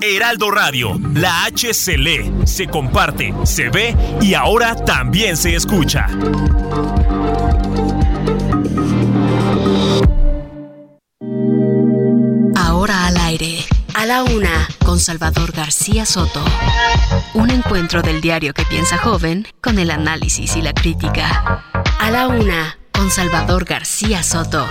Heraldo Radio, la H se lee, se comparte, se ve y ahora también se escucha. Ahora al aire. A la una, con Salvador García Soto. Un encuentro del diario que piensa joven con el análisis y la crítica. A la una, con Salvador García Soto.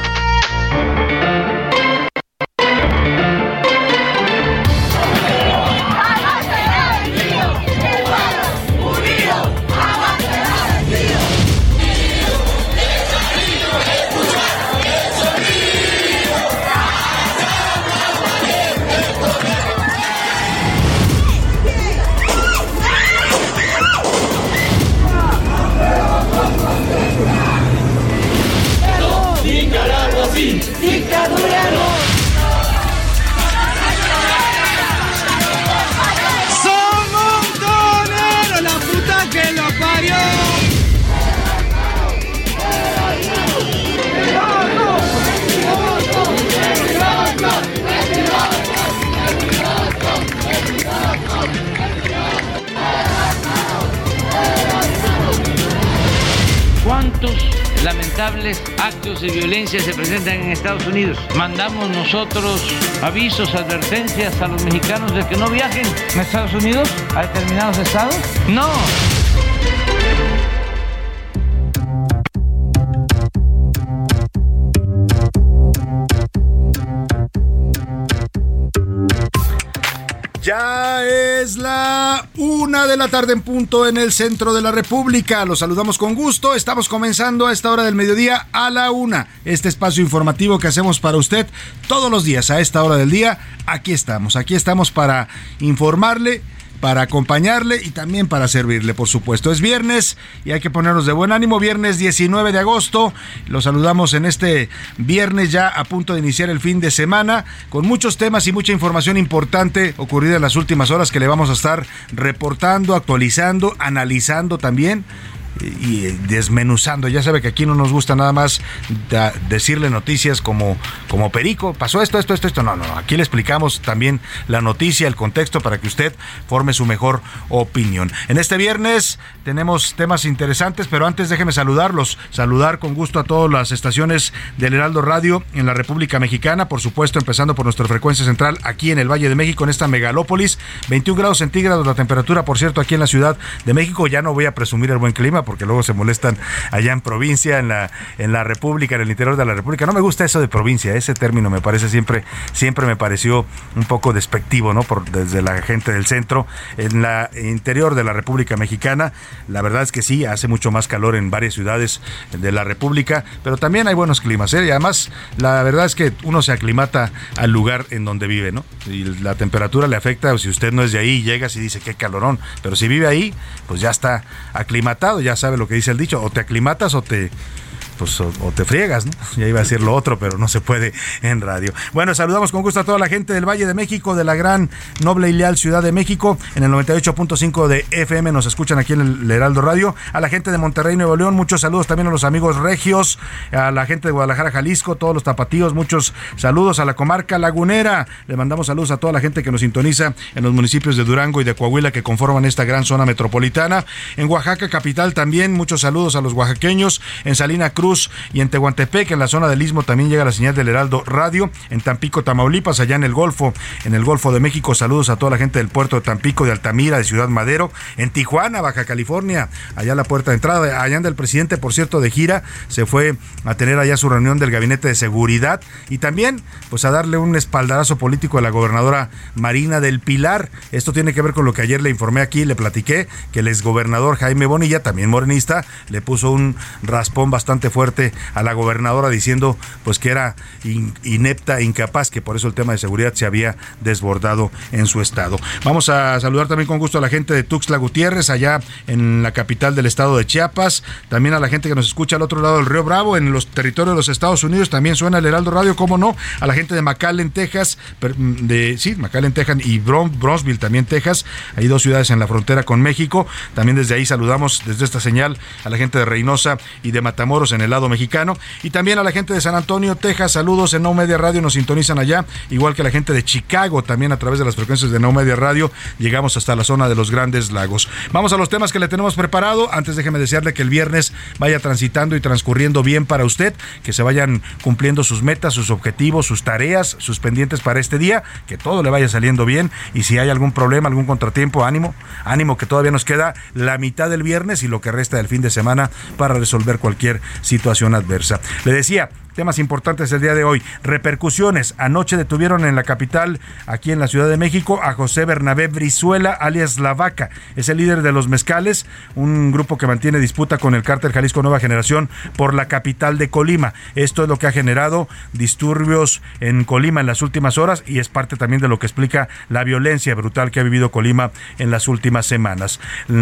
¿Cuántos lamentables actos de violencia se presentan en Estados Unidos? Mandamos nosotros avisos, advertencias a los mexicanos de que no viajen a Estados Unidos, a determinados estados. No. Ya es la una de la tarde en punto en el centro de la República. Los saludamos con gusto. Estamos comenzando a esta hora del mediodía a la una. Este espacio informativo que hacemos para usted todos los días a esta hora del día. Aquí estamos. Aquí estamos para informarle para acompañarle y también para servirle, por supuesto. Es viernes y hay que ponernos de buen ánimo. Viernes 19 de agosto. Los saludamos en este viernes ya a punto de iniciar el fin de semana con muchos temas y mucha información importante ocurrida en las últimas horas que le vamos a estar reportando, actualizando, analizando también y desmenuzando. Ya sabe que aquí no nos gusta nada más decirle noticias como, como perico. Pasó esto, esto, esto, esto. No, no, aquí le explicamos también la noticia, el contexto para que usted forme su mejor opinión. En este viernes tenemos temas interesantes, pero antes déjeme saludarlos. Saludar con gusto a todas las estaciones del Heraldo Radio en la República Mexicana, por supuesto, empezando por nuestra frecuencia central aquí en el Valle de México, en esta megalópolis. 21 grados centígrados la temperatura, por cierto, aquí en la Ciudad de México. Ya no voy a presumir el buen clima porque luego se molestan allá en provincia, en la, en la República, en el interior de la República. No me gusta eso de provincia, ese término me parece siempre, siempre me pareció un poco despectivo, ¿no? Por, desde la gente del centro. En la interior de la República Mexicana, la verdad es que sí, hace mucho más calor en varias ciudades de la República, pero también hay buenos climas, ¿eh? Y además, la verdad es que uno se aclimata al lugar en donde vive, ¿no? Y la temperatura le afecta, si usted no es de ahí, llegas y dice qué calorón, pero si vive ahí, pues ya está aclimatado, ya sabe lo que dice el dicho, o te aclimatas o te pues o, te friegas, ¿no? Ya iba a decir lo otro, pero no se puede en radio. Bueno, saludamos con gusto a toda la gente del Valle de México, de la gran, noble y leal Ciudad de México. En el 98.5 de FM nos escuchan aquí en el Heraldo Radio. A la gente de Monterrey, Nuevo León, muchos saludos también a los amigos regios, a la gente de Guadalajara, Jalisco, todos los tapatíos, muchos saludos a la comarca lagunera. Le mandamos saludos a toda la gente que nos sintoniza en los municipios de Durango y de Coahuila que conforman esta gran zona metropolitana. En Oaxaca, capital, también muchos saludos a los oaxaqueños. En Salina Cruz y en Tehuantepec, en la zona del Istmo, también llega la señal del Heraldo Radio. En Tampico, Tamaulipas, allá en el Golfo, en el Golfo de México, saludos a toda la gente del puerto de Tampico, de Altamira, de Ciudad Madero. En Tijuana, Baja California, allá la puerta de entrada. Allá anda el presidente, por cierto, de gira, se fue a tener allá su reunión del Gabinete de Seguridad y también, pues, a darle un espaldarazo político a la gobernadora Marina del Pilar. Esto tiene que ver con lo que ayer le informé aquí, le platiqué, que el exgobernador Jaime Bonilla, también morenista, le puso un raspón bastante fuerte fuerte a la gobernadora diciendo pues que era inepta, incapaz, que por eso el tema de seguridad se había desbordado en su estado. Vamos a saludar también con gusto a la gente de Tuxtla Gutiérrez, allá en la capital del estado de Chiapas, también a la gente que nos escucha al otro lado del Río Bravo, en los territorios de los Estados Unidos, también suena el Heraldo Radio, cómo no, a la gente de McAllen, Texas, de, sí, McAllen, Texas y Bronzeville también, Texas, hay dos ciudades en la frontera con México, también desde ahí saludamos desde esta señal a la gente de Reynosa y de Matamoros en el lado mexicano, y también a la gente de San Antonio, Texas, saludos en No Media Radio, nos sintonizan allá, igual que la gente de Chicago, también a través de las frecuencias de No Media Radio, llegamos hasta la zona de los Grandes Lagos. Vamos a los temas que le tenemos preparado, antes déjeme desearle que el viernes vaya transitando y transcurriendo bien para usted, que se vayan cumpliendo sus metas, sus objetivos, sus tareas, sus pendientes para este día, que todo le vaya saliendo bien. Y si hay algún problema, algún contratiempo, ánimo, ánimo que todavía nos queda la mitad del viernes y lo que resta del fin de semana para resolver cualquier situación adversa. Le decía, Temas importantes el día de hoy. Repercusiones. Anoche detuvieron en la capital, aquí en la Ciudad de México, a José Bernabé Brizuela, alias La Vaca. Es el líder de los Mezcales, un grupo que mantiene disputa con el cártel Jalisco Nueva Generación por la capital de Colima. Esto es lo que ha generado disturbios en Colima en las últimas horas y es parte también de lo que explica la violencia brutal que ha vivido Colima en las últimas semanas.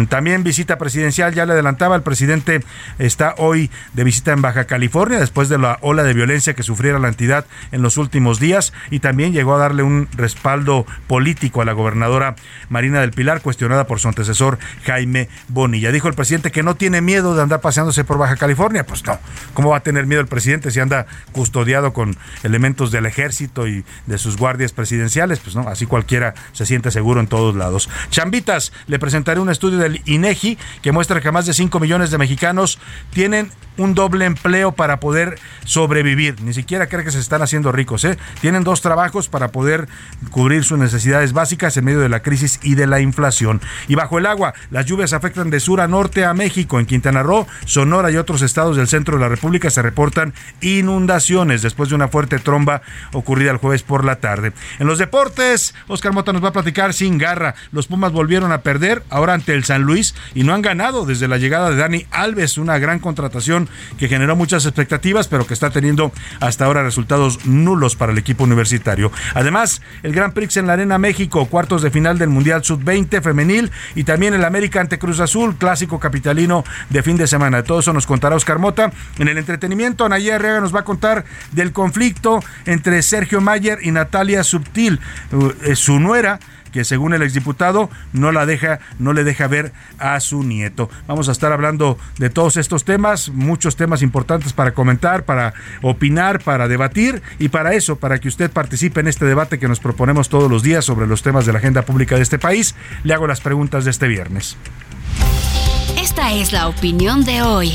También visita presidencial, ya le adelantaba, el presidente está hoy de visita en Baja California después de la ola de violencia que sufriera la entidad en los últimos días y también llegó a darle un respaldo político a la gobernadora Marina del Pilar, cuestionada por su antecesor Jaime Bonilla. Dijo el presidente que no tiene miedo de andar paseándose por Baja California. Pues no, ¿cómo va a tener miedo el presidente si anda custodiado con elementos del ejército y de sus guardias presidenciales? Pues no, así cualquiera se siente seguro en todos lados. Chambitas, le presentaré un estudio del INEGI que muestra que más de 5 millones de mexicanos tienen un doble empleo para poder sobrevivir. Ni siquiera cree que se están haciendo ricos. ¿eh? Tienen dos trabajos para poder cubrir sus necesidades básicas en medio de la crisis y de la inflación. Y bajo el agua, las lluvias afectan de sur a norte a México. En Quintana Roo, Sonora y otros estados del centro de la República se reportan inundaciones después de una fuerte tromba ocurrida el jueves por la tarde. En los deportes, Oscar Mota nos va a platicar sin garra. Los Pumas volvieron a perder ahora ante el San Luis y no han ganado desde la llegada de Dani Alves, una gran contratación que generó muchas expectativas, pero que está teniendo hasta ahora resultados nulos para el equipo universitario. Además, el Gran Prix en la Arena México, cuartos de final del Mundial Sub-20 femenil y también el América ante Cruz Azul, clásico capitalino de fin de semana. Todo eso nos contará Oscar Mota. En el entretenimiento, Anaya Herrera nos va a contar del conflicto entre Sergio Mayer y Natalia Subtil, eh, su nuera que según el exdiputado no la deja, no le deja ver a su nieto. Vamos a estar hablando de todos estos temas, muchos temas importantes para comentar, para opinar, para debatir y para eso, para que usted participe en este debate que nos proponemos todos los días sobre los temas de la agenda pública de este país, le hago las preguntas de este viernes. Esta es la opinión de hoy.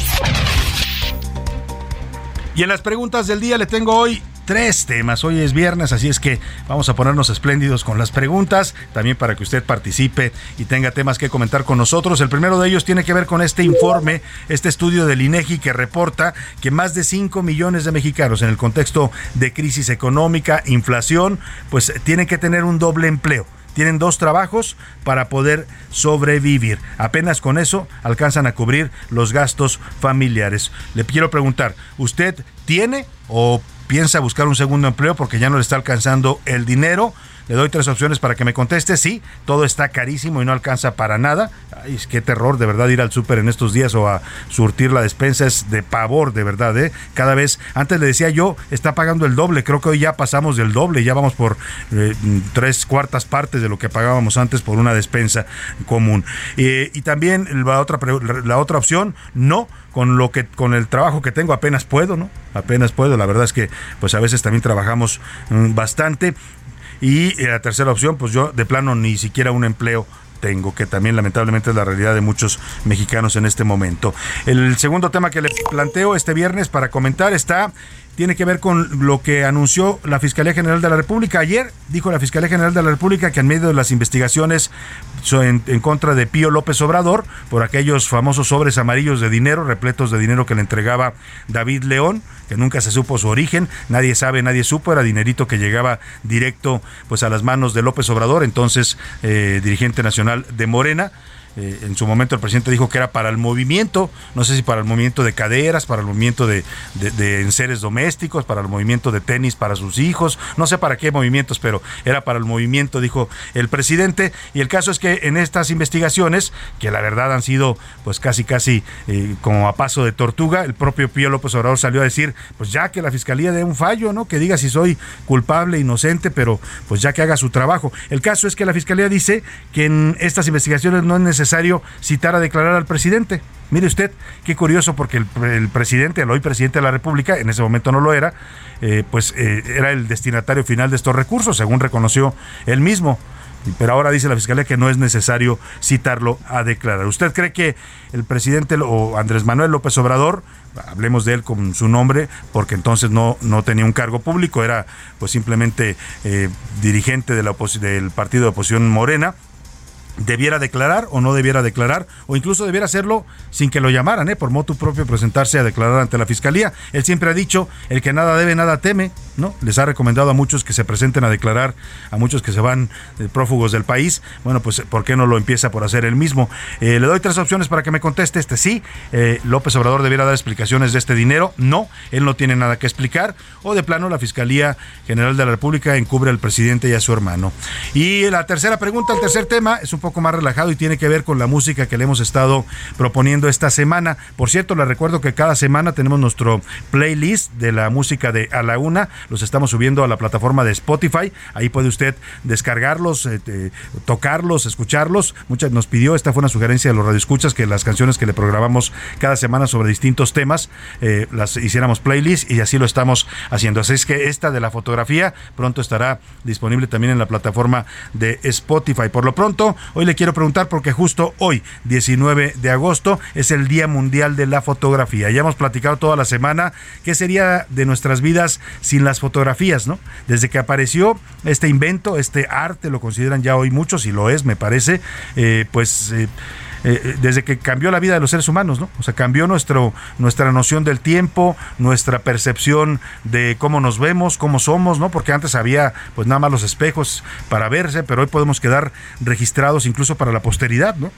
Y en las preguntas del día le tengo hoy tres temas. Hoy es viernes, así es que vamos a ponernos espléndidos con las preguntas, también para que usted participe y tenga temas que comentar con nosotros. El primero de ellos tiene que ver con este informe, este estudio del INEGI que reporta que más de 5 millones de mexicanos en el contexto de crisis económica, inflación, pues tienen que tener un doble empleo tienen dos trabajos para poder sobrevivir. Apenas con eso alcanzan a cubrir los gastos familiares. Le quiero preguntar, ¿usted tiene o piensa buscar un segundo empleo porque ya no le está alcanzando el dinero. Le doy tres opciones para que me conteste. Sí, todo está carísimo y no alcanza para nada. Ay, qué terror de verdad ir al súper en estos días o a surtir la despensa es de pavor, de verdad. ¿eh? Cada vez, antes le decía yo, está pagando el doble. Creo que hoy ya pasamos del doble. Ya vamos por eh, tres cuartas partes de lo que pagábamos antes por una despensa común. Eh, y también la otra, la otra opción, no con lo que con el trabajo que tengo apenas puedo, ¿no? Apenas puedo, la verdad es que pues a veces también trabajamos mm, bastante y eh, la tercera opción, pues yo de plano ni siquiera un empleo tengo, que también lamentablemente es la realidad de muchos mexicanos en este momento. El segundo tema que le planteo este viernes para comentar está tiene que ver con lo que anunció la Fiscalía General de la República. Ayer dijo la Fiscalía General de la República que en medio de las investigaciones en, contra de Pío López Obrador por aquellos famosos sobres amarillos de dinero, repletos de dinero que le entregaba David León, que nunca se supo su origen, nadie sabe, nadie supo, era dinerito que llegaba directo pues a las manos de López Obrador, entonces eh, dirigente nacional de Morena Eh, en su momento el presidente dijo que era para el movimiento, no sé si para el movimiento de caderas, para el movimiento de, de, enseres domésticos, para el movimiento de tenis para sus hijos, no sé para qué movimientos, pero era para el movimiento, dijo el presidente. Y el caso es que en estas investigaciones, que la verdad han sido pues casi casi eh, como a paso de tortuga, el propio Pío López Obrador salió a decir, pues ya que la fiscalía dé un fallo, ¿no? Que diga si soy culpable, inocente, pero pues ya que haga su trabajo. El caso es que la fiscalía dice que en estas investigaciones no es necesario necesario citar a declarar al presidente. Mire usted, qué curioso, porque el, presidente, el hoy presidente de la República, en ese momento no lo era, eh, pues eh, era el destinatario final de estos recursos, según reconoció él mismo. Pero ahora dice la Fiscalía que no es necesario citarlo a declarar. ¿Usted cree que el presidente o Andrés Manuel López Obrador, hablemos de él con su nombre, porque entonces no, no tenía un cargo público, era pues simplemente eh, dirigente de la del partido de oposición Morena, debiera declarar o no debiera declarar, o incluso debiera hacerlo sin que lo llamaran, ¿eh? por motu propio presentarse a declarar ante la fiscalía. Él siempre ha dicho, el que nada debe, nada teme, ¿no? Les ha recomendado a muchos que se presenten a declarar, a muchos que se van eh, prófugos del país. Bueno, pues ¿por qué no lo empieza por hacer él mismo? Eh, le doy tres opciones para que me conteste este sí. López Obrador debiera dar explicaciones de este dinero. No, él no tiene nada que explicar. O de plano, la Fiscalía General de la República encubre al presidente y a su hermano. Y la tercera pregunta, el tercer tema, es un poco más relajado y tiene que ver con la música que le hemos estado proponiendo esta semana. Por cierto, le recuerdo que cada semana tenemos nuestro playlist de la música de A la Una. Los estamos subiendo a la plataforma de Spotify. Ahí puede usted descargarlos, eh, tocarlos, escucharlos. Muchas nos pidió, esta fue una sugerencia de los radioescuchas, que las canciones que le programamos cada semana sobre distintos temas eh, las hiciéramos playlist y así lo estamos haciendo. Así es que esta de la fotografía pronto estará disponible también en la plataforma de Spotify. Por lo pronto, Hoy le quiero preguntar porque justo hoy, 19 de agosto, es el Día Mundial de la Fotografía. Ya hemos platicado toda la semana qué sería de nuestras vidas sin las fotografías, ¿no? Desde que apareció este invento, este arte, lo consideran ya hoy muchos y lo es, me parece, eh, pues... Eh, eh, eh, desde que cambió la vida de los seres humanos, ¿no? O sea, cambió nuestro, nuestra noción del tiempo, nuestra percepción de cómo nos vemos, cómo somos, ¿no? Porque antes había pues nada más los espejos para verse, pero hoy podemos quedar registrados incluso para la posteridad, ¿no?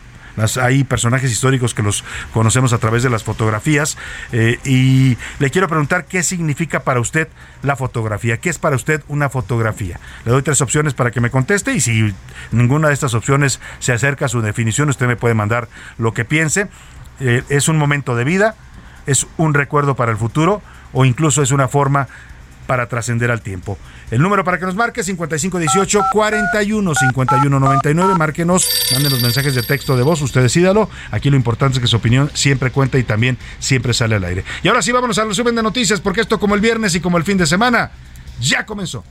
Hay personajes históricos que los conocemos a través de las fotografías. Eh, y le quiero preguntar qué significa para usted la fotografía. ¿Qué es para usted una fotografía? Le doy tres opciones para que me conteste y si ninguna de estas opciones se acerca a su definición, usted me puede mandar lo que piense. Eh, ¿Es un momento de vida? ¿Es un recuerdo para el futuro? ¿O incluso es una forma para trascender al tiempo. El número para que nos marque 5518 41 51 99. Márquenos, manden los mensajes de texto de voz, usted decídalo. Aquí lo importante es que su opinión siempre cuenta y también siempre sale al aire. Y ahora sí, vámonos al resumen de noticias, porque esto, como el viernes y como el fin de semana, ya comenzó.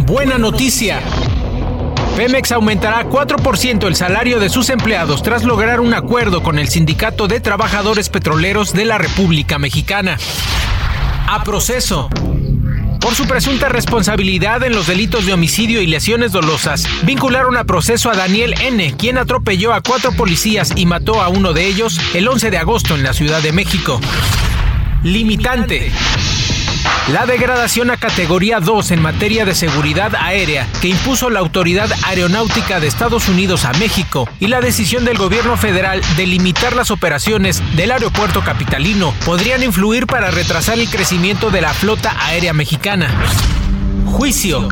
Buena noticia. Pemex aumentará 4% el salario de sus empleados tras lograr un acuerdo con el Sindicato de Trabajadores Petroleros de la República Mexicana a proceso. Por su presunta responsabilidad en los delitos de homicidio y lesiones dolosas, vincularon a proceso a Daniel N., quien atropelló a cuatro policías y mató a uno de ellos el 11 de agosto en la Ciudad de México. Limitante. La degradación a categoría 2 en materia de seguridad aérea que impuso la Autoridad Aeronáutica de Estados Unidos a México y la decisión del gobierno federal de limitar las operaciones del aeropuerto capitalino podrían influir para retrasar el crecimiento de la flota aérea mexicana. Juicio.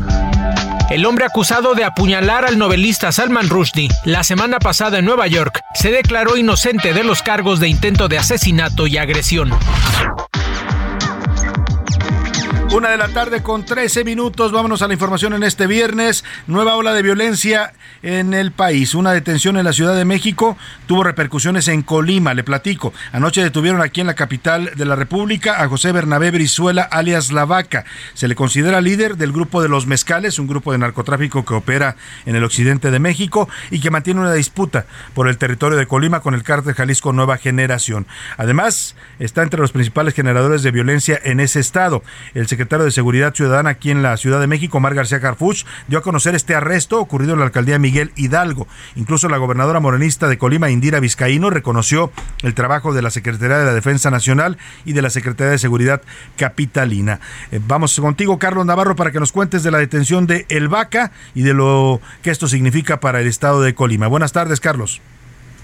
El hombre acusado de apuñalar al novelista Salman Rushdie la semana pasada en Nueva York se declaró inocente de los cargos de intento de asesinato y agresión. Una de la tarde con 13 minutos. Vámonos a la información en este viernes. Nueva ola de violencia en el país. Una detención en la Ciudad de México tuvo repercusiones en Colima. Le platico. Anoche detuvieron aquí en la capital de la República a José Bernabé Brizuela, alias La Vaca. Se le considera líder del grupo de los Mezcales, un grupo de narcotráfico que opera en el occidente de México y que mantiene una disputa por el territorio de Colima con el cártel Jalisco Nueva Generación. Además, está entre los principales generadores de violencia en ese estado. El secretario de Seguridad Ciudadana aquí en la Ciudad de México, Omar García Carfuch, dio a conocer este arresto ocurrido en la alcaldía Miguel Hidalgo. Incluso la gobernadora morenista de Colima, Indira Vizcaíno, reconoció el trabajo de la Secretaría de la Defensa Nacional y de la Secretaría de Seguridad Capitalina. Eh, vamos contigo, Carlos Navarro, para que nos cuentes de la detención de El Vaca y de lo que esto significa para el estado de Colima. Buenas tardes, Carlos.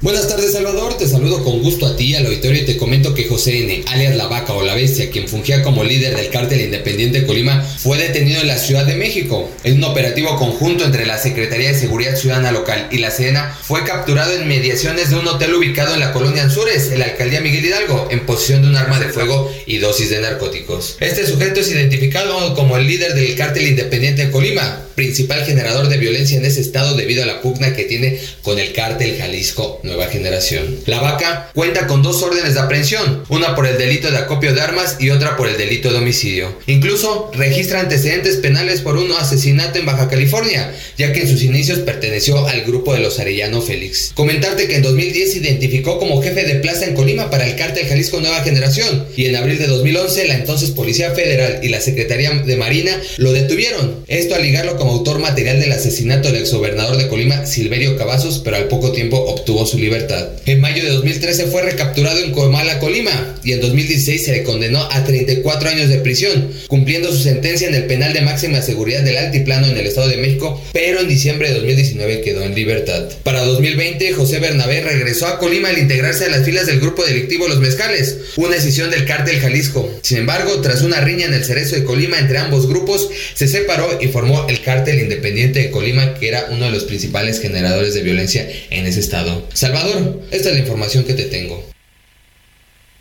Buenas tardes Salvador, te saludo con gusto a ti al auditorio y te comento que José N., alias La Vaca o La Bestia, quien fungía como líder del cártel independiente de Colima, fue detenido en la Ciudad de México. En un operativo conjunto entre la Secretaría de Seguridad Ciudadana Local y la Sedena, fue capturado en mediaciones de un hotel ubicado en la colonia Anzures, en la alcaldía Miguel Hidalgo, en posesión de un arma de fuego y dosis de narcóticos. Este sujeto es identificado como el líder del cártel independiente de Colima, principal generador de violencia en ese estado debido a la pugna que tiene con el cártel Jalisco Nueva Generación. La vaca cuenta con dos órdenes de aprehensión, una por el delito de acopio de armas y otra por el delito de homicidio. Incluso registra antecedentes penales por un asesinato en Baja California, ya que en sus inicios perteneció al grupo de los Arellano Félix. Comentarte que en 2010 se identificó como jefe de plaza en Colima para el cártel Jalisco Nueva Generación y en abril de 2011 la entonces Policía Federal y la Secretaría de Marina lo detuvieron. Esto al ligarlo como autor material del asesinato del exgobernador de Colima, Silverio Cavazos, pero al poco tiempo obtuvo su libertad. En mayo de 2013 fue recapturado en Comala, Colima, y en 2016 se le condenó a 34 años de prisión, cumpliendo su sentencia en el penal de máxima seguridad del Altiplano en el Estado de México, pero en diciembre de 2019 quedó en libertad. Para 2020, José Bernabé regresó a Colima al integrarse a las filas del grupo delictivo Los Mezcales, una decisión del cártel Jalisco. Sin embargo, tras una riña en el cerezo de Colima entre ambos grupos, se separó y formó el cártel independiente de Colima, que era uno de los principales generadores de violencia en ese estado. Salvador, esta es la información que te tengo.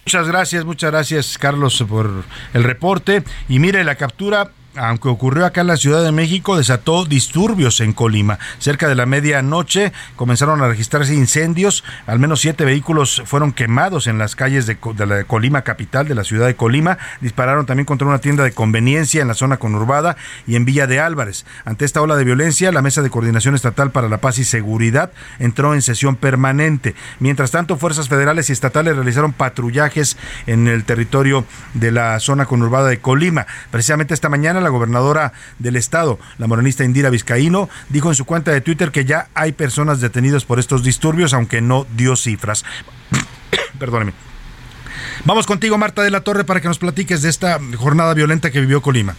Muchas gracias, muchas gracias Carlos por el reporte. Y mire, la captura aunque ocurrió acá en la Ciudad de México, desató disturbios en Colima. Cerca de la medianoche comenzaron a registrarse incendios. Al menos siete vehículos fueron quemados en las calles de, la Colima capital, de la ciudad de Colima. Dispararon también contra una tienda de conveniencia en la zona conurbada y en Villa de Álvarez. Ante esta ola de violencia, la Mesa de Coordinación Estatal para la Paz y Seguridad entró en sesión permanente. Mientras tanto, fuerzas federales y estatales realizaron patrullajes en el territorio de la zona conurbada de Colima. Precisamente esta mañana la gobernadora del estado, la morenista Indira Vizcaíno, dijo en su cuenta de Twitter que ya hay personas detenidas por estos disturbios, aunque no dio cifras. Perdóneme. Vamos contigo, Marta de la Torre, para que nos platiques de esta jornada violenta que vivió Colima.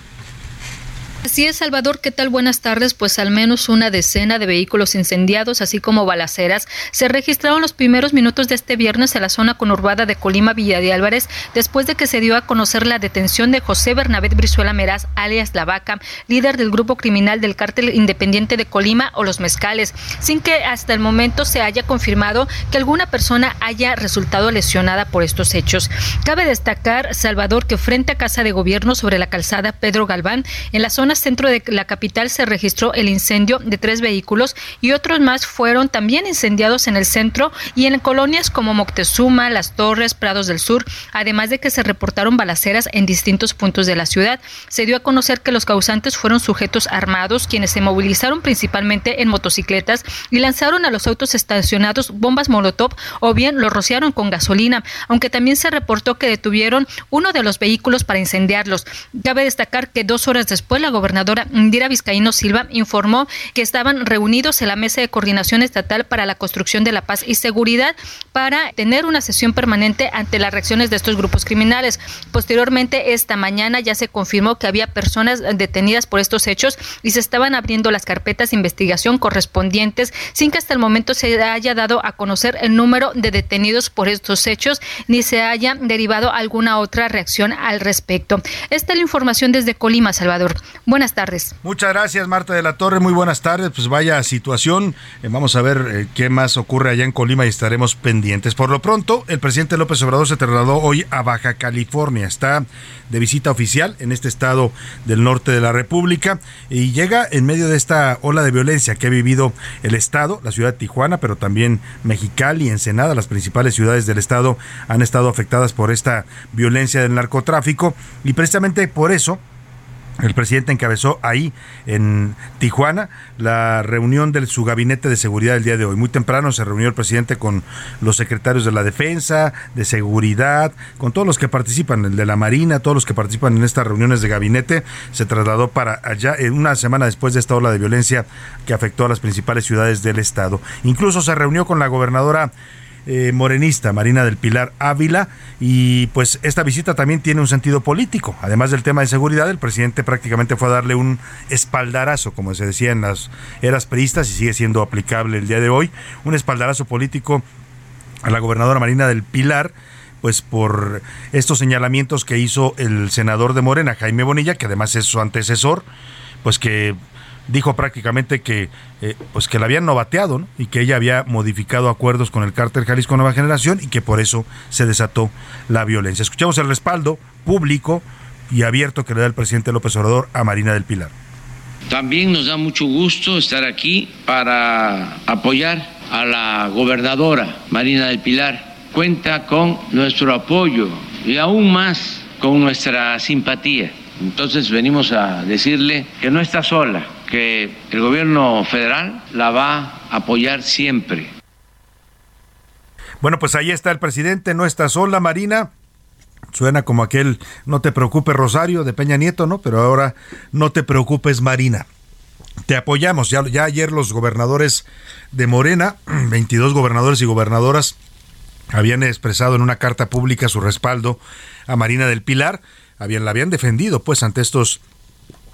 Así es, Salvador, ¿qué tal? Buenas tardes. Pues al menos una decena de vehículos incendiados, así como balaceras, se registraron los primeros minutos de este viernes en la zona conurbada de Colima, Villa de Álvarez, después de que se dio a conocer la detención de José Bernabé Brizuela Meraz, alias La Vaca, líder del grupo criminal del cártel independiente de Colima o Los Mezcales, sin que hasta el momento se haya confirmado que alguna persona haya resultado lesionada por estos hechos. Cabe destacar, Salvador, que frente a Casa de Gobierno sobre la calzada Pedro Galván, en la zona centro de la capital se registró el incendio de tres vehículos y otros más fueron también incendiados en el centro y en colonias como Moctezuma, Las Torres, Prados del Sur, además de que se reportaron balaceras en distintos puntos de la ciudad. Se dio a conocer que los causantes fueron sujetos armados quienes se movilizaron principalmente en motocicletas y lanzaron a los autos estacionados bombas molotov o bien los rociaron con gasolina, aunque también se reportó que detuvieron uno de los vehículos para incendiarlos. Cabe destacar que dos horas después la gobernadora Indira Vizcaíno Silva informó que estaban reunidos en la Mesa de Coordinación Estatal para la Construcción de la Paz y Seguridad para tener una sesión permanente ante las reacciones de estos grupos criminales. Posteriormente, esta mañana ya se confirmó que había personas detenidas por estos hechos y se estaban abriendo las carpetas de investigación correspondientes sin que hasta el momento se haya dado a conocer el número de detenidos por estos hechos ni se haya derivado alguna otra reacción al respecto. Esta es la información desde Colima, Salvador. Buenas tardes. Muchas gracias, Marta de la Torre. Muy buenas tardes. Pues vaya situación. Eh, vamos a ver eh, qué más ocurre allá en Colima y estaremos pendientes. Por lo pronto, el presidente López Obrador se trasladó hoy a Baja California. Está de visita oficial en este estado del norte de la República y llega en medio de esta ola de violencia que ha vivido el estado, la ciudad de Tijuana, pero también Mexicali y Ensenada, las principales ciudades del estado han estado afectadas por esta violencia del narcotráfico y precisamente por eso El presidente encabezó ahí, en Tijuana, la reunión de su gabinete de seguridad el día de hoy. Muy temprano se reunió el presidente con los secretarios de la defensa, de seguridad, con todos los que participan, el de la Marina, todos los que participan en estas reuniones de gabinete. Se trasladó para allá eh, una semana después de esta ola de violencia que afectó a las principales ciudades del estado. Incluso se reunió con la gobernadora eh, morenista, Marina del Pilar Ávila, y pues esta visita también tiene un sentido político. Además del tema de seguridad, el presidente prácticamente fue a darle un espaldarazo, como se decía en las eras priistas y sigue siendo aplicable el día de hoy, un espaldarazo político a la gobernadora Marina del Pilar, pues por estos señalamientos que hizo el senador de Morena, Jaime Bonilla, que además es su antecesor, pues que dijo prácticamente que eh, pues que la habían novateado y que ella había modificado acuerdos con el cártel Jalisco Nueva Generación y que por eso se desató la violencia. Escuchamos el respaldo público y abierto que le da el presidente López Obrador a Marina del Pilar. También nos da mucho gusto estar aquí para apoyar a la gobernadora Marina del Pilar. Cuenta con nuestro apoyo y aún más con nuestra simpatía. Entonces venimos a decirle que no está sola, que el gobierno federal la va a apoyar siempre. Bueno, pues ahí está el presidente, no está sola, Marina. Suena como aquel no te preocupes Rosario de Peña Nieto, ¿no? Pero ahora no te preocupes Marina. Te apoyamos. Ya, ya ayer los gobernadores de Morena, 22 gobernadores y gobernadoras, habían expresado en una carta pública su respaldo a Marina del Pilar. Habían, la habían defendido pues ante estos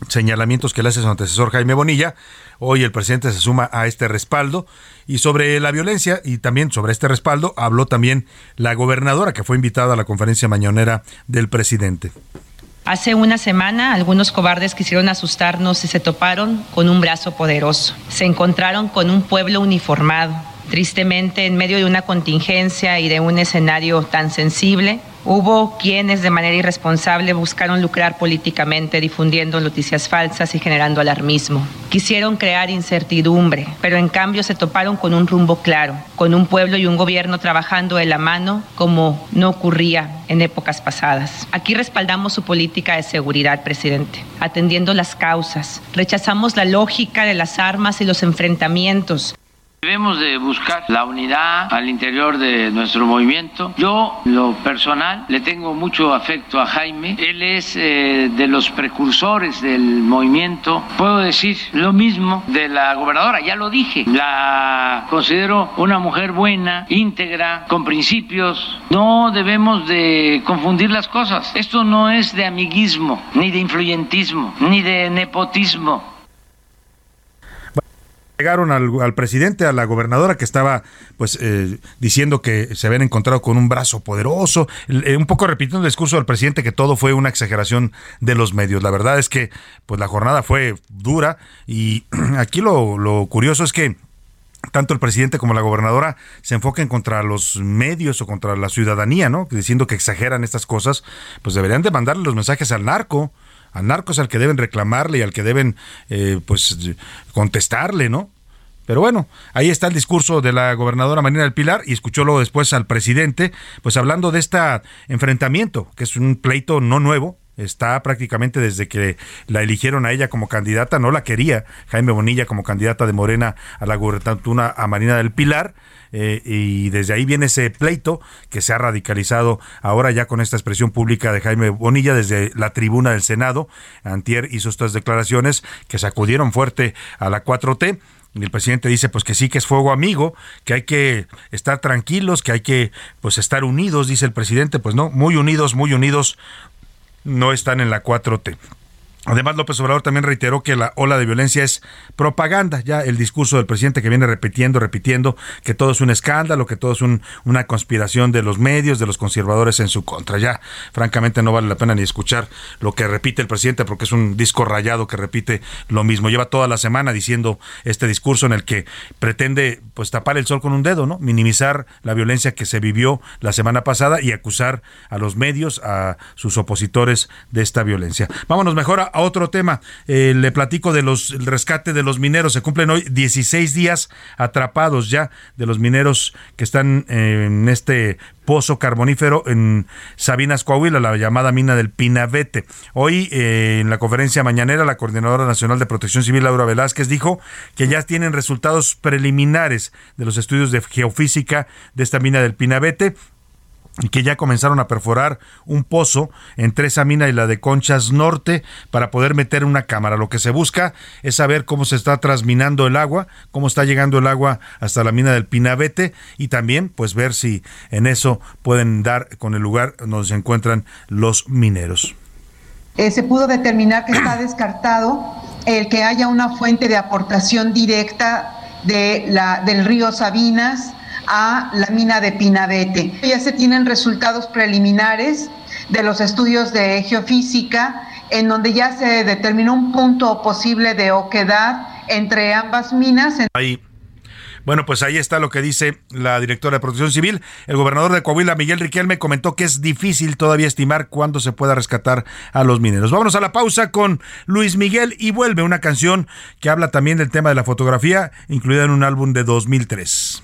señalamientos que le hace su antecesor Jaime Bonilla. Hoy el presidente se suma a este respaldo y sobre la violencia y también sobre este respaldo habló también la gobernadora que fue invitada a la conferencia mañanera del presidente. Hace una semana algunos cobardes quisieron asustarnos y se toparon con un brazo poderoso. Se encontraron con un pueblo uniformado. Tristemente, en medio de una contingencia y de un escenario tan sensible, Hubo quienes de manera irresponsable buscaron lucrar políticamente difundiendo noticias falsas y generando alarmismo. Quisieron crear incertidumbre, pero en cambio se toparon con un rumbo claro, con un pueblo y un gobierno trabajando de la mano como no ocurría en épocas pasadas. Aquí respaldamos su política de seguridad, presidente, atendiendo las causas. Rechazamos la lógica de las armas y los enfrentamientos Debemos de buscar la unidad al interior de nuestro movimiento. Yo, lo personal, le tengo mucho afecto a Jaime. Él es eh, de los precursores del movimiento. Puedo decir lo mismo de la gobernadora, ya lo dije. La considero una mujer buena, íntegra, con principios. No debemos de confundir las cosas. Esto no es de amiguismo, ni de influyentismo, ni de nepotismo llegaron al, presidente, a la gobernadora que estaba pues eh, diciendo que se habían encontrado con un brazo poderoso, eh, un poco repitiendo el discurso del presidente que todo fue una exageración de los medios. La verdad es que pues la jornada fue dura y aquí lo, lo curioso es que tanto el presidente como la gobernadora se enfoquen contra los medios o contra la ciudadanía, ¿no? Diciendo que exageran estas cosas, pues deberían de mandarle los mensajes al narco, al narco es al que deben reclamarle y al que deben eh, pues contestarle, ¿no? Pero bueno, ahí está el discurso de la gobernadora Marina del Pilar y escuchó luego después al presidente, pues hablando de este enfrentamiento, que es un pleito no nuevo, está prácticamente desde que la eligieron a ella como candidata, no la quería Jaime Bonilla como candidata de Morena a la gubernatura a Marina del Pilar. Eh, y desde ahí viene ese pleito que se ha radicalizado ahora ya con esta expresión pública de Jaime Bonilla desde la tribuna del Senado. Antier hizo estas declaraciones que sacudieron fuerte a la 4T. Y el presidente dice pues que sí que es fuego amigo, que hay que estar tranquilos, que hay que pues estar unidos, dice el presidente, pues no, muy unidos, muy unidos no están en la 4T. Además, López Obrador también reiteró que la ola de violencia es propaganda. Ya el discurso del presidente que viene repitiendo, repitiendo que todo es un escándalo, que todo es una conspiración de los medios, de los conservadores en su contra. Ya, francamente, no vale la pena ni escuchar lo que repite el presidente porque es un disco rayado que repite lo mismo. Lleva toda la semana diciendo este discurso en el que pretende pues tapar el sol con un dedo, ¿no? Minimizar la violencia que se vivió la semana pasada y acusar a los medios, a sus opositores de esta violencia. Vámonos mejor a otro tema. Eh, le platico de los el rescate de los mineros. Se cumplen hoy 16 días atrapados ya de los mineros que están en este pozo carbonífero en Sabinas, Coahuila, la llamada mina del Pinabete. Hoy, eh, en la conferencia mañanera, la Coordinadora Nacional de Protección Civil, Laura Velázquez, dijo que ya tienen resultados preliminares de los estudios de geofísica de esta mina del Pinabete que ya comenzaron a perforar un pozo entre esa mina y la de Conchas Norte para poder meter una cámara. Lo que se busca es saber cómo se está trasminando el agua, cómo está llegando el agua hasta la mina del Pinabete y también pues ver si en eso pueden dar con el lugar donde se encuentran los mineros. Eh, se pudo determinar que está descartado el que haya una fuente de aportación directa de la, del río Sabinas a la mina de Pinabete. Ya se tienen resultados preliminares de los estudios de geofísica en donde ya se determinó un punto posible de oquedad entre ambas minas. Ahí. Bueno, pues ahí está lo que dice la directora de Protección Civil. El gobernador de Coahuila, Miguel Riquelme, comentó que es difícil todavía estimar cuándo se pueda rescatar a los mineros. Vámonos a la pausa con Luis Miguel y vuelve una canción que habla también del tema de la fotografía, incluida en un álbum de 2003.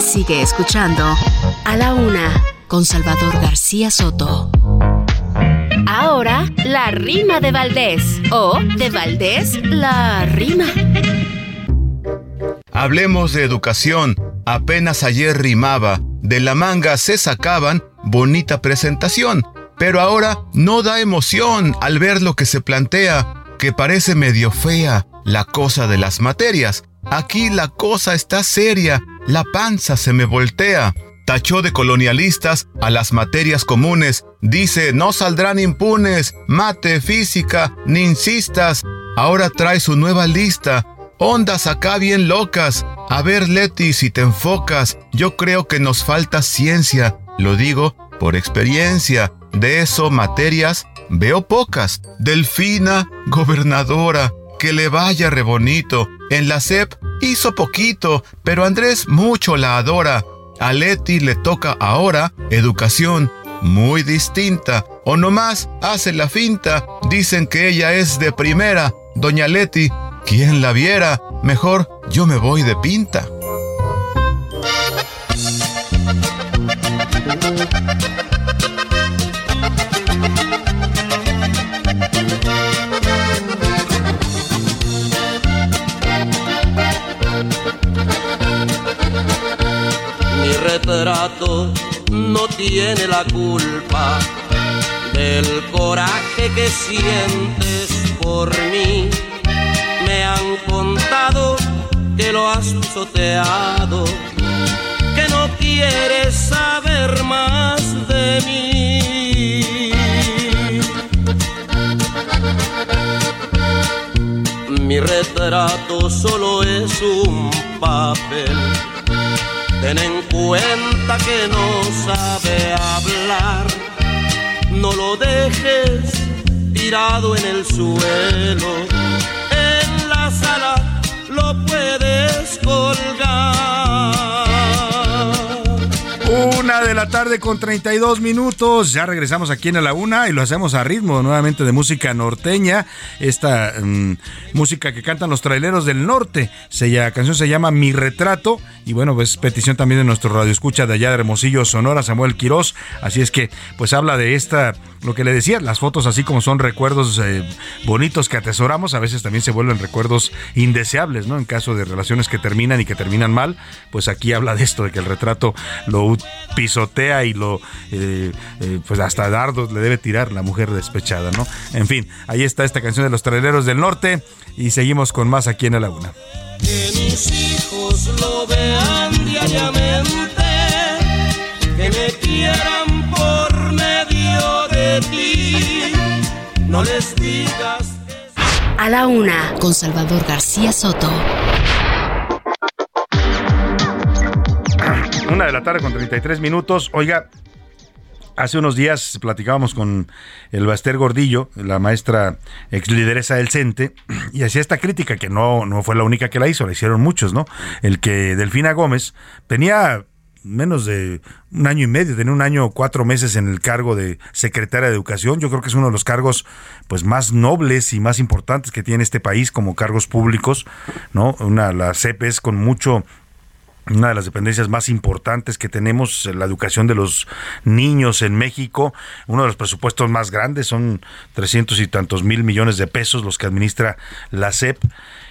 Sigue escuchando A la Una con Salvador García Soto. Ahora, la rima de Valdés. O de Valdés, la rima. Hablemos de educación. Apenas ayer rimaba. De la manga se sacaban bonita presentación. Pero ahora no da emoción al ver lo que se plantea, que parece medio fea la cosa de las materias. Aquí la cosa está seria, la panza se me voltea. Tachó de colonialistas a las materias comunes. Dice, no saldrán impunes, mate, física, ni insistas. Ahora trae su nueva lista. Ondas acá bien locas. A ver, Leti, si te enfocas, yo creo que nos falta ciencia. Lo digo por experiencia. De eso materias veo pocas. Delfina, gobernadora, que le vaya re bonito. En la SEP hizo poquito, pero Andrés mucho la adora. A Leti le toca ahora educación muy distinta. O nomás hace la finta. Dicen que ella es de primera. Doña Leti, ¿quién la viera? Mejor yo me voy de pinta. Mi retrato no tiene la culpa del coraje que sientes por mí. Me han contado que lo has pisoteado, que no quieres saber más de mí. Mi retrato solo es un papel. Ten en cuenta que no sabe hablar. No lo dejes tirado en el suelo. En la sala lo puedes colgar. Una de la tarde con 32 minutos. Ya regresamos aquí en la una y lo hacemos a ritmo nuevamente de música norteña. Esta mm, música que cantan los traileros del norte. Se, la canción se llama Mi Retrato. Y bueno, pues petición también de nuestro radio escucha de allá de Hermosillo, Sonora, Samuel Quirós. Así es que, pues habla de esta lo que le decía, las fotos así como son recuerdos eh, bonitos que atesoramos, a veces también se vuelven recuerdos indeseables, ¿no? En caso de relaciones que terminan y que terminan mal, pues aquí habla de esto, de que el retrato lo pisotea y lo, eh, eh, pues hasta dardos le debe tirar la mujer despechada, ¿no? En fin, ahí está esta canción de los traileros del norte y seguimos con más aquí en la laguna. Que mis hijos lo vean diariamente, que me quieran no les digas. A la una, con Salvador García Soto. Una de la tarde con 33 minutos. Oiga, Hace unos días platicábamos con el Baster Gordillo, la maestra ex lideresa del CENTE, y hacía esta crítica que no, no fue la única que la hizo, la hicieron muchos, ¿no? El que Delfina Gómez tenía menos de un año y medio, tenía un año cuatro meses en el cargo de secretaria de Educación. Yo creo que es uno de los cargos pues más nobles y más importantes que tiene este país como cargos públicos, ¿no? Una la CEP es con mucho una de las dependencias más importantes que tenemos, la educación de los niños en México, uno de los presupuestos más grandes, son 300 y tantos mil millones de pesos los que administra la SEP.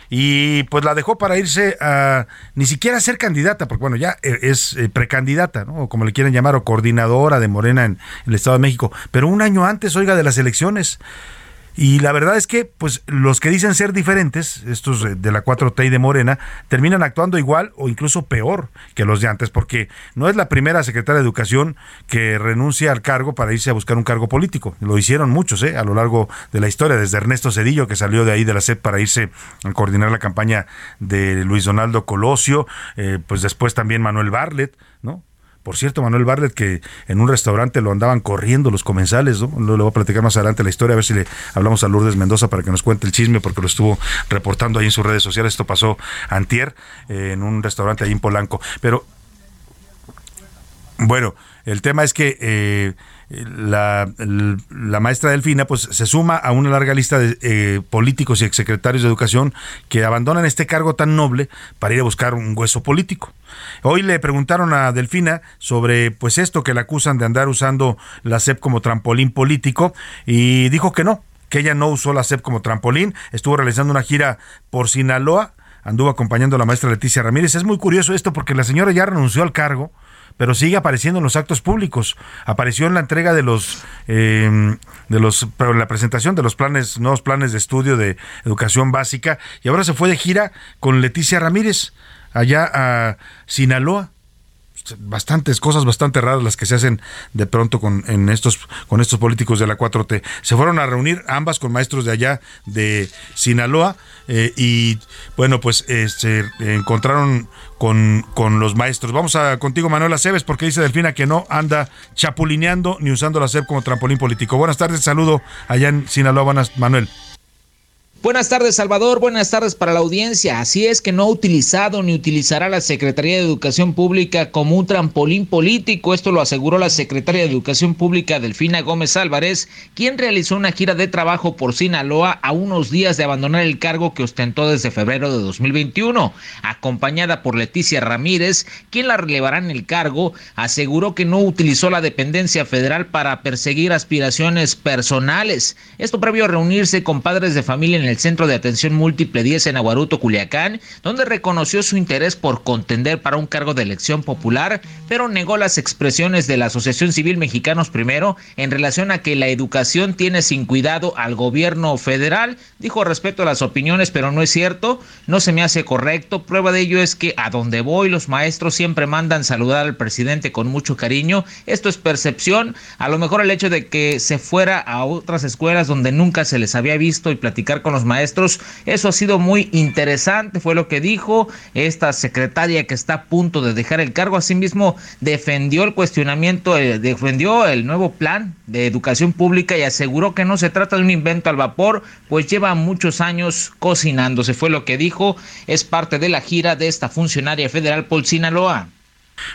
Y pues la dejó para irse a ni siquiera ser candidata, porque bueno, ya e, es eh, precandidata, ¿no? O como le quieren llamar, o coordinadora de Morena en el Estado de México. Pero un año antes, oiga, de las elecciones, y la verdad es que, pues, los que dicen ser diferentes, estos de la 4T y de Morena, terminan actuando igual o incluso peor que los de antes, porque no es la primera secretaria de Educación que renuncia al cargo para irse a buscar un cargo político. Lo hicieron muchos, ¿eh? A lo largo de la historia, desde Ernesto Cedillo, que salió de ahí de la SED para irse a coordinar la campaña de Luis Donaldo Colosio, eh, pues después también Manuel Barlet, ¿no? Por cierto, Manuel Barlet, que en un restaurante lo andaban corriendo los comensales, ¿no? Le voy a platicar más adelante la historia, a ver si le hablamos a Lourdes Mendoza para que nos cuente el chisme, porque lo estuvo reportando ahí en sus redes sociales. Esto pasó antier eh, en un restaurante ahí en Polanco. Pero, bueno, el tema es que... Eh, la, la, maestra Delfina pues se suma a una larga lista de eh, políticos y exsecretarios de educación que abandonan este cargo tan noble para ir a buscar un hueso político. Hoy le preguntaron a Delfina sobre pues esto que le acusan de andar usando la SEP como trampolín político y dijo que no, que ella no usó la SEP como trampolín, estuvo realizando una gira por Sinaloa, anduvo acompañando a la maestra Leticia Ramírez. Es muy curioso esto porque la señora ya renunció al cargo pero sigue apareciendo en los actos públicos. Apareció en la entrega de los, eh, de los, pero en la presentación de los planes, nuevos planes de estudio de educación básica, y ahora se fue de gira con Leticia Ramírez allá a Sinaloa bastantes cosas bastante raras las que se hacen de pronto con en estos con estos políticos de la 4T. Se fueron a reunir ambas con maestros de allá de Sinaloa eh, y bueno, pues eh, se encontraron con, con, los maestros. Vamos a contigo Manuel Aceves porque dice Delfina que no anda chapulineando ni usando la SEP como trampolín político. Buenas tardes, saludo allá en Sinaloa, Manuel. Buenas tardes, Salvador. Buenas tardes para la audiencia. Así es que no ha utilizado ni utilizará la Secretaría de Educación Pública como un trampolín político. Esto lo aseguró la Secretaria de Educación Pública, Delfina Gómez Álvarez, quien realizó una gira de trabajo por Sinaloa a unos días de abandonar el cargo que ostentó desde febrero de 2021. Acompañada por Leticia Ramírez, quien la relevará en el cargo, aseguró que no utilizó la dependencia federal para perseguir aspiraciones personales. Esto previo a reunirse con padres de familia en el Centro de Atención Múltiple 10 en Aguaruto, Culiacán, donde reconoció su interés por contender para un cargo de elección popular, pero negó las expresiones de la Asociación Civil Mexicanos Primero en relación a que la educación tiene sin cuidado al gobierno federal. Dijo respeto a las opiniones, pero no es cierto, no se me hace correcto. Prueba de ello es que a donde voy los maestros siempre mandan saludar al presidente con mucho cariño. Esto es percepción. A lo mejor el hecho de que se fuera a otras escuelas donde nunca se les había visto y platicar con los maestros. Eso ha sido muy interesante, fue lo que dijo esta secretaria que está a punto de dejar el cargo. Asimismo, defendió el cuestionamiento, eh, defendió el nuevo plan de educación pública y aseguró que no se trata de un invento al vapor, pues lleva muchos años cocinándose. Fue lo que dijo, es parte de la gira de esta funcionaria federal Paul Sinaloa.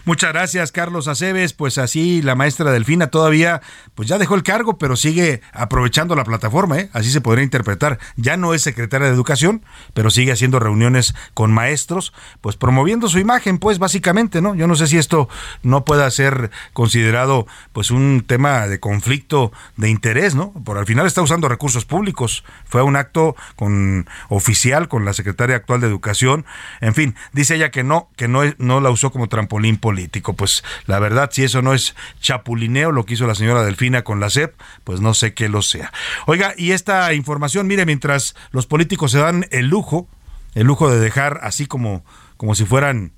Muchas gracias, Carlos Aceves. Pues así la maestra Delfina todavía, pues ya dejó el cargo, pero sigue aprovechando la plataforma, ¿eh? así se podría interpretar. Ya no es secretaria de Educación, pero sigue haciendo reuniones con maestros, pues promoviendo su imagen, pues básicamente, ¿no? Yo no sé si esto no pueda ser considerado, pues un tema de conflicto de interés, ¿no? Por al final está usando recursos públicos. Fue un acto con oficial con la secretaria actual de Educación. En fin, dice ella que no, que no, no la usó como trampolín político. Pues la verdad, si eso no es chapulineo, lo que hizo la señora Delfina con la CEP, pues no sé qué lo sea. Oiga, y esta información, mire, mientras los políticos se dan el lujo, el lujo de dejar así como, como si fueran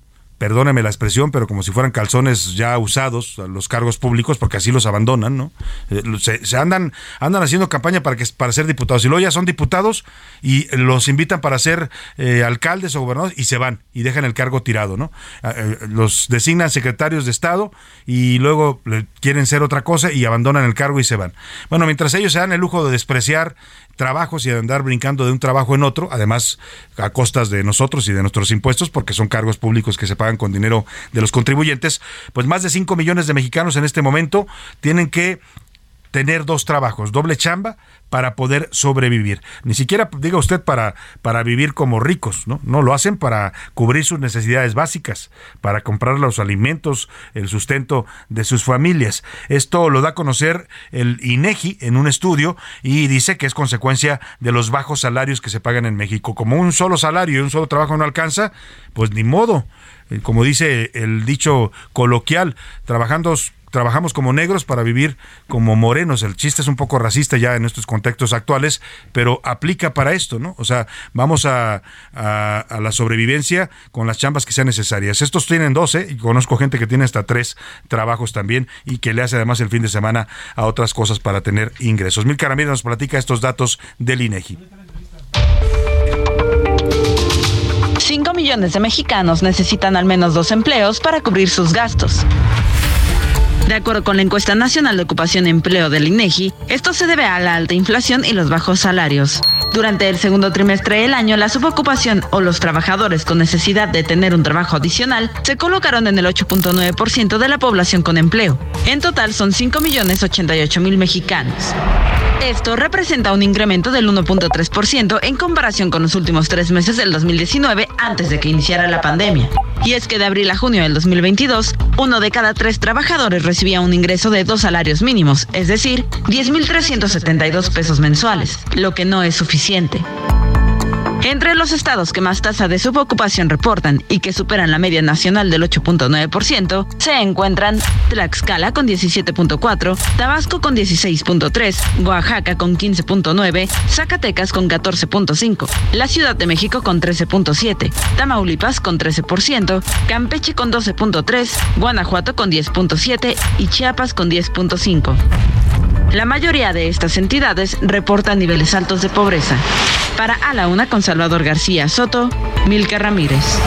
perdóneme la expresión, pero como si fueran calzones ya usados los cargos públicos, porque así los abandonan, ¿no? Eh, se, andan, andan haciendo campaña para que para ser diputados. Y luego ya son diputados y los invitan para ser eh, alcaldes o gobernadores y se van y dejan el cargo tirado, ¿no? Eh, los designan secretarios de Estado y luego quieren ser otra cosa y abandonan el cargo y se van. Bueno, mientras ellos se dan el lujo de despreciar trabajos y de andar brincando de un trabajo en otro, además a costas de nosotros y de nuestros impuestos, porque son cargos públicos que se pagan con dinero de los contribuyentes, pues más de 5 millones de mexicanos en este momento tienen que tener dos trabajos, doble chamba para poder sobrevivir. Ni siquiera diga usted para, para vivir como ricos, ¿no? No, lo hacen para cubrir sus necesidades básicas, para comprar los alimentos, el sustento de sus familias. Esto lo da a conocer el INEGI en un estudio y dice que es consecuencia de los bajos salarios que se pagan en México. Como un solo salario y un solo trabajo no alcanza, pues ni modo. Eh, como dice el dicho coloquial, trabajando trabajamos como negros para vivir como morenos. El chiste es un poco racista ya en estos contextos actuales, pero aplica para esto, ¿no? O sea, vamos a, la sobrevivencia con las chambas que sean necesarias. Estos tienen 12 y conozco gente que tiene hasta tres trabajos también y que le hace además el fin de semana a otras cosas para tener ingresos. Mil Caramiro nos platica estos datos del INEGI. 5 millones de mexicanos necesitan al menos dos empleos para cubrir sus gastos. De acuerdo con la encuesta nacional de ocupación y empleo del INEGI, esto se debe a la alta inflación y los bajos salarios. Durante el segundo trimestre del año, la subocupación o los trabajadores con necesidad de tener un trabajo adicional se colocaron en el 8.9% de la población con empleo. En total son 5.088.000 mexicanos. Esto representa un incremento del 1.3% en comparación con los últimos tres meses del 2019 antes de que iniciara la pandemia. Y es que de abril a junio del 2022, uno de cada tres trabajadores recibía un ingreso de dos salarios mínimos, es decir, 10.372 pesos mensuales, lo que no es suficiente. Entre los estados que más tasa de subocupación reportan y que superan la media nacional del 8.9%, se encuentran Tlaxcala con 17.4, Tabasco con 16.3, Oaxaca con 15.9, Zacatecas con 14.5, la Ciudad de México con 13.7, Tamaulipas con 13%, Campeche con 12.3, Guanajuato con 10.7 y Chiapas con 10.5. La mayoría de estas entidades reportan niveles altos de pobreza. Para A la Una con Salvador García Soto, Milka Ramírez.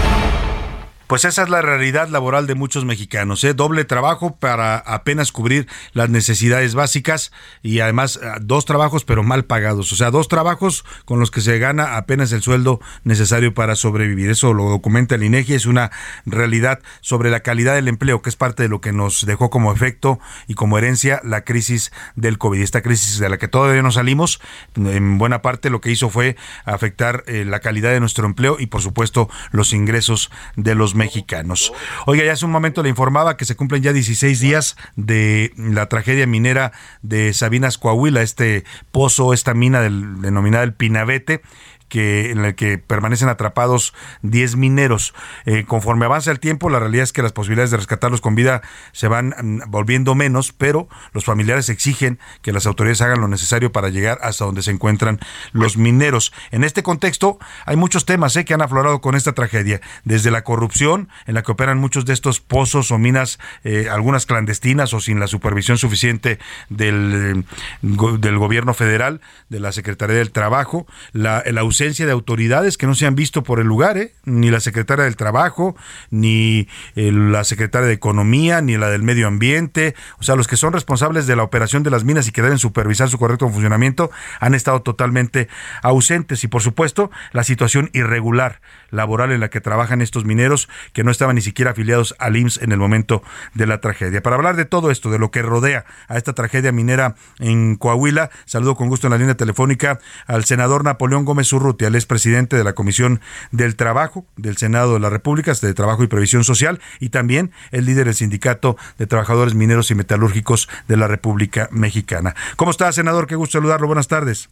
Pues esa es la realidad laboral de muchos mexicanos, ¿eh? doble trabajo para apenas cubrir las necesidades básicas y además eh, dos trabajos pero mal pagados, o sea, dos trabajos con los que se gana apenas el sueldo necesario para sobrevivir. Eso lo documenta el INEGI, es una realidad sobre la calidad del empleo, que es parte de lo que nos dejó como efecto y como herencia la crisis del COVID. Esta crisis de la que todavía no salimos, en buena parte lo que hizo fue afectar eh, la calidad de nuestro empleo y por supuesto los ingresos de los mexicanos. Oiga, ya hace un momento le informaba que se cumplen ya 16 días de la tragedia minera de Sabinas Coahuila, este pozo, esta mina denominada el Pinabete que, en el que permanecen atrapados 10 mineros. Eh, conforme avanza el tiempo, la realidad es que las posibilidades de rescatarlos con vida se van mm, volviendo menos, pero los familiares exigen que las autoridades hagan lo necesario para llegar hasta donde se encuentran los mineros. En este contexto, hay muchos temas eh, que han aflorado con esta tragedia, desde la corrupción, en la que operan muchos de estos pozos o minas, eh, algunas clandestinas o sin la supervisión suficiente del, del gobierno federal, de la Secretaría del Trabajo, la, el de autoridades que no se han visto por el lugar, ¿eh? ni la secretaria del Trabajo, ni eh, la secretaria de Economía, ni la del Medio Ambiente, o sea, los que son responsables de la operación de las minas y que deben supervisar su correcto funcionamiento han estado totalmente ausentes y por supuesto la situación irregular laboral en la que trabajan estos mineros que no estaban ni siquiera afiliados al IMSS en el momento de la tragedia. Para hablar de todo esto, de lo que rodea a esta tragedia minera en Coahuila, saludo con gusto en la línea telefónica al senador Napoleón Gómez Urrutia, él es presidente de la Comisión del Trabajo del Senado de la República, de Trabajo y Previsión Social, y también el líder del Sindicato de Trabajadores Mineros y Metalúrgicos de la República Mexicana. ¿Cómo está, senador? Qué gusto saludarlo. Buenas tardes.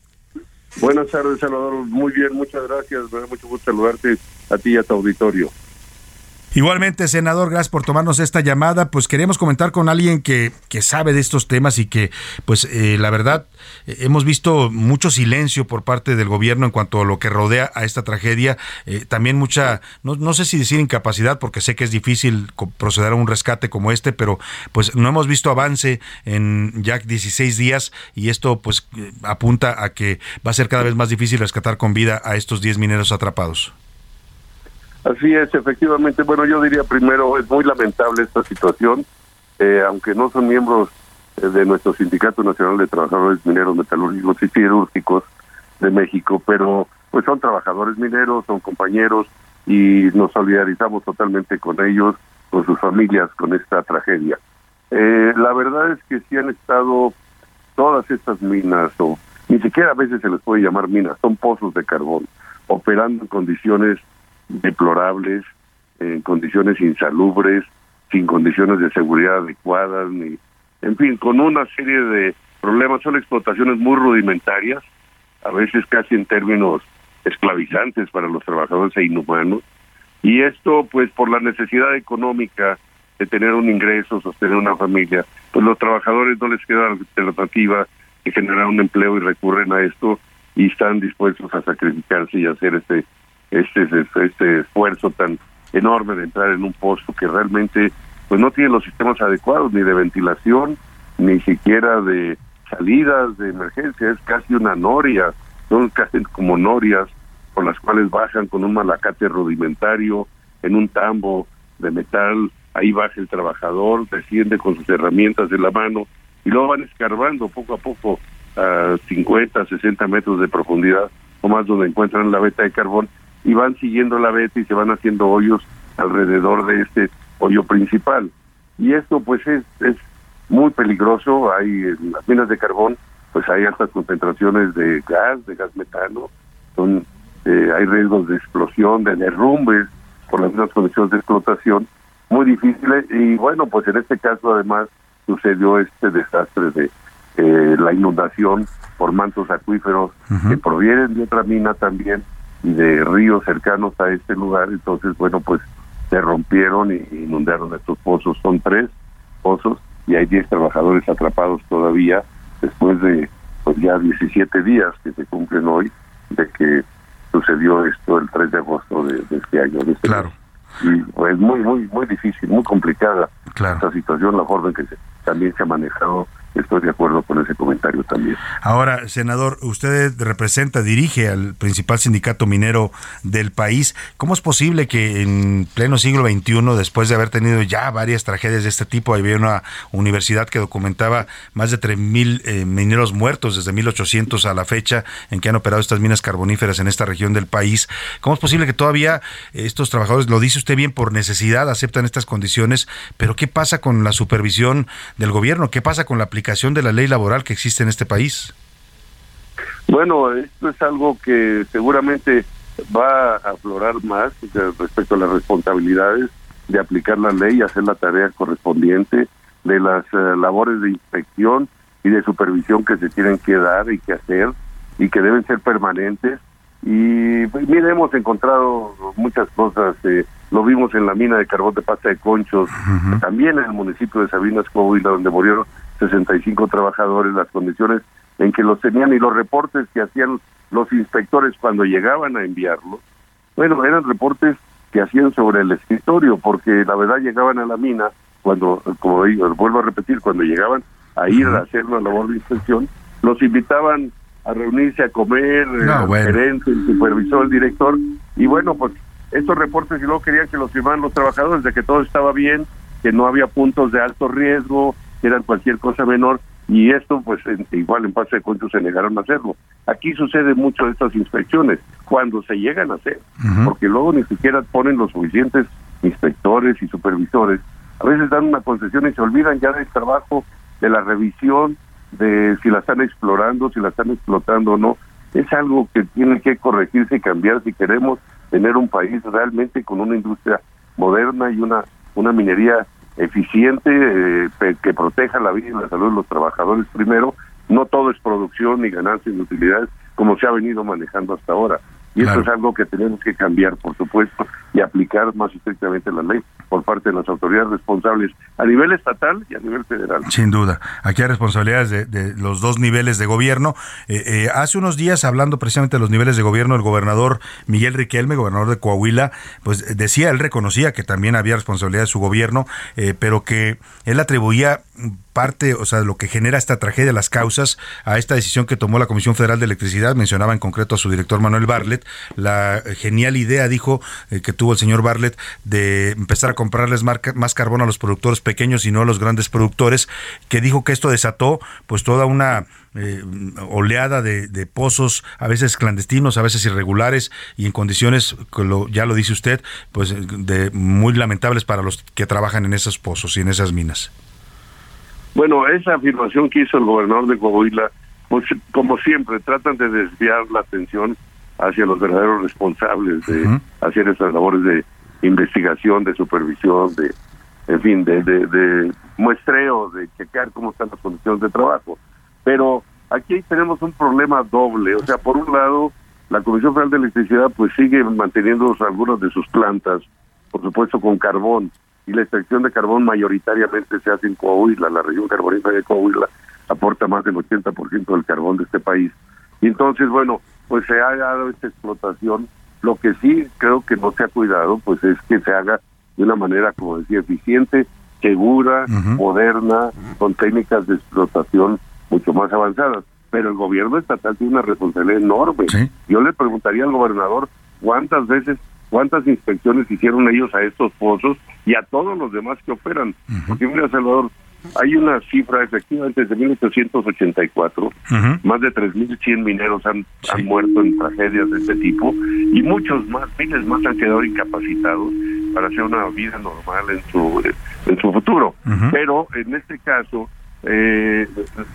Buenas tardes, Salvador. Muy bien, muchas gracias. Mucho gusto saludarte a ti y a tu auditorio. Igualmente, senador, gracias por tomarnos esta llamada. Pues queremos comentar con alguien que, que sabe de estos temas y que, pues, eh, la verdad, eh, hemos visto mucho silencio por parte del gobierno en cuanto a lo que rodea a esta tragedia. Eh, también mucha, no, no, sé si decir incapacidad, porque sé que es difícil proceder a un rescate como este, pero pues no hemos visto avance en ya 16 días y esto pues apunta a que va a ser cada vez más difícil rescatar con vida a estos 10 mineros atrapados. Así es, efectivamente. Bueno, yo diría primero, es muy lamentable esta situación, eh, aunque no son miembros eh, de nuestro Sindicato Nacional de Trabajadores Mineros, Metalúrgicos y Cirúrgicos de México, pero pues son trabajadores mineros, son compañeros y nos solidarizamos totalmente con ellos, con sus familias, con esta tragedia. Eh, la verdad es que si han estado todas estas minas, o ni siquiera a veces se les puede llamar minas, son pozos de carbón, operando en condiciones deplorables, en condiciones insalubres, sin condiciones de seguridad adecuadas, ni, en fin, con una serie de problemas. Son explotaciones muy rudimentarias, a veces casi en términos esclavizantes para los trabajadores e inhumanos. Y esto, pues, por la necesidad económica de tener un ingreso, sostener una familia, pues los trabajadores no les queda alternativa que generar un empleo y recurren a esto y están dispuestos a sacrificarse y hacer este este, este esfuerzo tan enorme de entrar en un pozo que realmente pues no tiene los sistemas adecuados ni de ventilación ni siquiera de salidas de emergencia es casi una noria. Son casi como norias por las cuales bajan con un malacate rudimentario en un tambo de metal. Ahí baja el trabajador desciende con sus herramientas de la mano y luego van escarbando poco a poco a 50 60 metros de profundidad o más donde encuentran la veta de carbón y van siguiendo la veta y se van haciendo hoyos alrededor de este hoyo principal. Y esto pues es, es muy peligroso, hay en las minas de carbón pues hay altas concentraciones de gas, de gas metano, son eh, hay riesgos de explosión, de derrumbes por las mismas condiciones de explotación. Muy difíciles y bueno pues en este caso además sucedió este desastre de eh, la inundación por mantos acuíferos que provienen de otra mina también y de ríos cercanos a este lugar, entonces, bueno, pues se rompieron y inundaron estos pozos. Son tres pozos y hay 10 trabajadores atrapados todavía después de pues ya 17 días que se cumplen hoy de que sucedió esto el 3 de agosto de, este año. este claro. Y pues muy, muy, muy difícil, muy complicada esta situación, la forma en que también se ha manejado estoy de acuerdo con ese comentario también. Ahora, senador, usted representa, dirige al principal sindicato minero del país. ¿Cómo es posible que en pleno siglo XXI, después de haber tenido ya varias tragedias de este tipo, había una universidad que documentaba más de 3.000 eh, mineros muertos desde 1800 a la fecha en que han operado estas minas carboníferas en esta región del país? ¿Cómo es posible que todavía estos trabajadores, lo dice usted bien, por necesidad aceptan estas condiciones, pero qué pasa con la supervisión del gobierno? ¿Qué pasa con la aplicación de la ley laboral que existe en este país? Bueno, esto es algo que seguramente va a aflorar más respecto a las responsabilidades de aplicar la ley y hacer la tarea correspondiente de las eh, labores de inspección y de supervisión que se tienen que dar y que hacer y que deben ser permanentes. Y pues, mire, hemos encontrado muchas cosas. Eh, lo vimos en la mina de carbón de pasta de conchos, también en el municipio de Sabinas, Coahuila, donde murieron 65 trabajadores, las condiciones en que los tenían y los reportes que hacían los inspectores cuando llegaban a enviarlos, bueno, eran reportes que hacían sobre el escritorio, porque la verdad llegaban a la mina, cuando, como digo, vuelvo a repetir, cuando llegaban a ir a hacer la labor de inspección, los invitaban a reunirse a comer, el gerente, el supervisor, el director, y bueno, pues estos reportes y luego querían que los firmaran los trabajadores de que todo estaba bien, que no había puntos de alto riesgo, que eran cualquier cosa menor, y esto pues igual en pase de cuentos se negaron a hacerlo. Aquí sucede mucho de estas inspecciones, cuando se llegan a hacer, porque luego ni siquiera ponen los suficientes inspectores y supervisores, a veces dan una concesión y se olvidan ya del trabajo, de la revisión, de si la están explorando, si la están explotando o no. Es algo que tiene que corregirse y cambiar si queremos tener un país realmente con una industria moderna y una, una minería eficiente eh, que proteja la vida y la salud de los trabajadores primero. No todo es producción ni ganancias ni utilidades como se ha venido manejando hasta ahora. Y eso es algo que tenemos que cambiar, por supuesto, y aplicar más estrictamente la ley por parte de las autoridades responsables a nivel estatal y a nivel federal. Sin duda. Aquí hay responsabilidades de, los dos niveles de gobierno. Eh, eh, hace unos días, hablando precisamente de los niveles de gobierno, el gobernador Miguel Riquelme, gobernador de Coahuila, pues decía, él reconocía que también había responsabilidad de su gobierno, eh, pero que él atribuía parte, o sea, lo que genera esta tragedia, las causas, a esta decisión que tomó la Comisión Federal de Electricidad, mencionaba en concreto a su director Manuel Barlet, la genial idea, dijo, eh, que tuvo el señor Barlet, de empezar a comprarles más carbón a los productores pequeños y no a los grandes productores, que dijo que esto desató pues toda una eh, oleada de, pozos, a veces clandestinos, a veces irregulares y en condiciones, ya lo dice usted, pues de muy lamentables para los que trabajan en esos pozos y en esas minas. Bueno, esa afirmación que hizo el gobernador de Coahuila, pues como siempre, tratan de desviar la atención hacia los verdaderos responsables de hacer esas labores de investigación, de supervisión, de, en fin, de, de, muestreo, de checar cómo están las condiciones de trabajo. Pero aquí tenemos un problema doble, o sea, por un lado, la Comisión Federal de Electricidad pues sigue manteniendo algunas de sus plantas, por supuesto con carbón, y la extracción de carbón mayoritariamente se hace en Coahuila, la región carbonífera de Coahuila aporta más del 80% del carbón de este país. Y entonces, bueno, pues se ha dado esta explotación. Lo que sí creo que no se ha cuidado, pues es que se haga de una manera, como decía, eficiente, segura, moderna, con técnicas de explotación mucho más avanzadas. Pero el gobierno estatal tiene una responsabilidad enorme. Yo le preguntaría al gobernador cuántas veces cuántas inspecciones hicieron ellos a estos pozos y a todos los demás que operan. Porque mira, Salvador, hay una cifra, efectivamente, desde 1884, más de 3.100 mineros han, han muerto en tragedias de este tipo y muchos más, miles más han quedado incapacitados para hacer una vida normal en su, en su futuro. Pero en este caso, eh,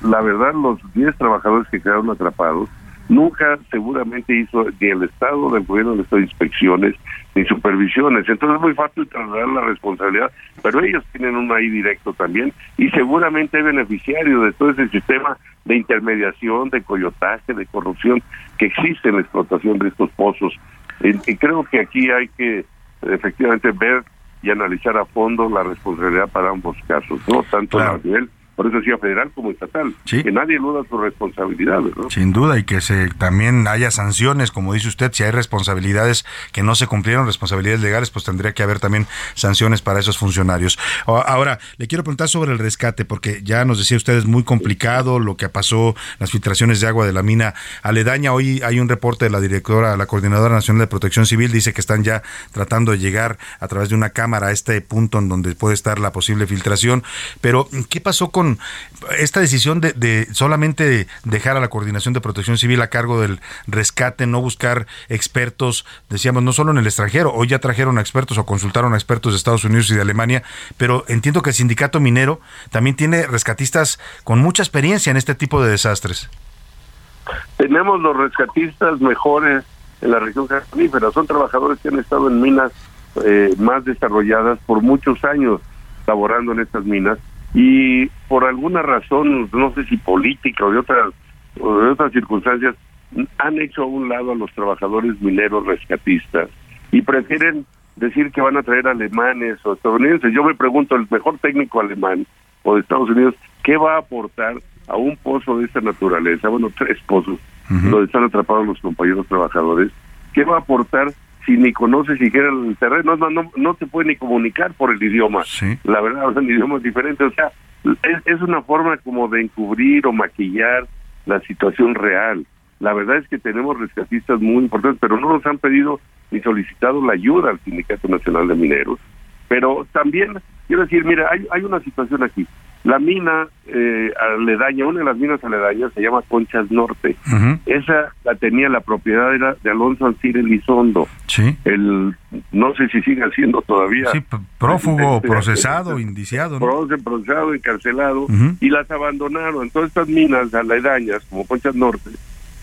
la verdad, los 10 trabajadores que quedaron atrapados nunca seguramente hizo ni el Estado del gobierno de estas inspecciones ni supervisiones. Entonces es muy fácil trasladar la responsabilidad, pero ellos tienen un ahí directo también y seguramente es beneficiario de todo ese sistema de intermediación, de coyotaje, de corrupción que existe en la explotación de estos pozos. Y, creo que aquí hay que efectivamente ver y analizar a fondo la responsabilidad para ambos casos, no tanto a nivel por eso decía federal como estatal, que nadie duda su responsabilidad. Sin duda, y que se también haya sanciones, como dice usted, si hay responsabilidades que no se cumplieron, responsabilidades legales, pues tendría que haber también sanciones para esos funcionarios. Ahora, le quiero preguntar sobre el rescate, porque ya nos decía usted, es muy complicado lo que pasó, las filtraciones de agua de la mina aledaña. Hoy hay un reporte de la directora, la Coordinadora Nacional de Protección Civil, dice que están ya tratando de llegar a través de una cámara a este punto en donde puede estar la posible filtración. Pero, ¿qué pasó con esta decisión de, solamente dejar a la Coordinación de Protección Civil a cargo del rescate, no buscar expertos, decíamos, no solo en el extranjero, hoy ya trajeron a expertos o consultaron a expertos de Estados Unidos y de Alemania, pero entiendo que el sindicato minero también tiene rescatistas con mucha experiencia en este tipo de desastres. Tenemos los rescatistas mejores en la región carbonífera, son trabajadores que han estado en minas eh, más desarrolladas por muchos años laborando en estas minas y por alguna razón, no sé si política o de otras, o de otras circunstancias, han hecho a un lado a los trabajadores mineros rescatistas y prefieren decir que van a traer alemanes o estadounidenses. Yo me pregunto, el mejor técnico alemán o de Estados Unidos, ¿qué va a aportar a un pozo de esta naturaleza? Bueno, tres pozos donde están atrapados los compañeros trabajadores. ¿Qué va a aportar si ni conoce siquiera el terreno, no, no, no te puede ni comunicar por el idioma. La verdad, el idioma es diferente. O sea, es, es una forma como de encubrir o maquillar la situación real. la verdad es que tenemos rescatistas muy importantes, pero no nos han pedido ni solicitado la ayuda al Sindicato Nacional de Mineros. Pero también, quiero decir, mira, hay, hay una situación aquí. La mina eh, aledaña, una de las minas aledañas se llama Conchas Norte. Esa la tenía la propiedad era de Alonso Ancir Elizondo. Sí. El, no sé si sigue siendo todavía. Sí, prófugo, procesado, indiciado. ¿no? Procesado, encarcelado, y las abandonaron. Entonces estas minas aledañas, como Conchas Norte,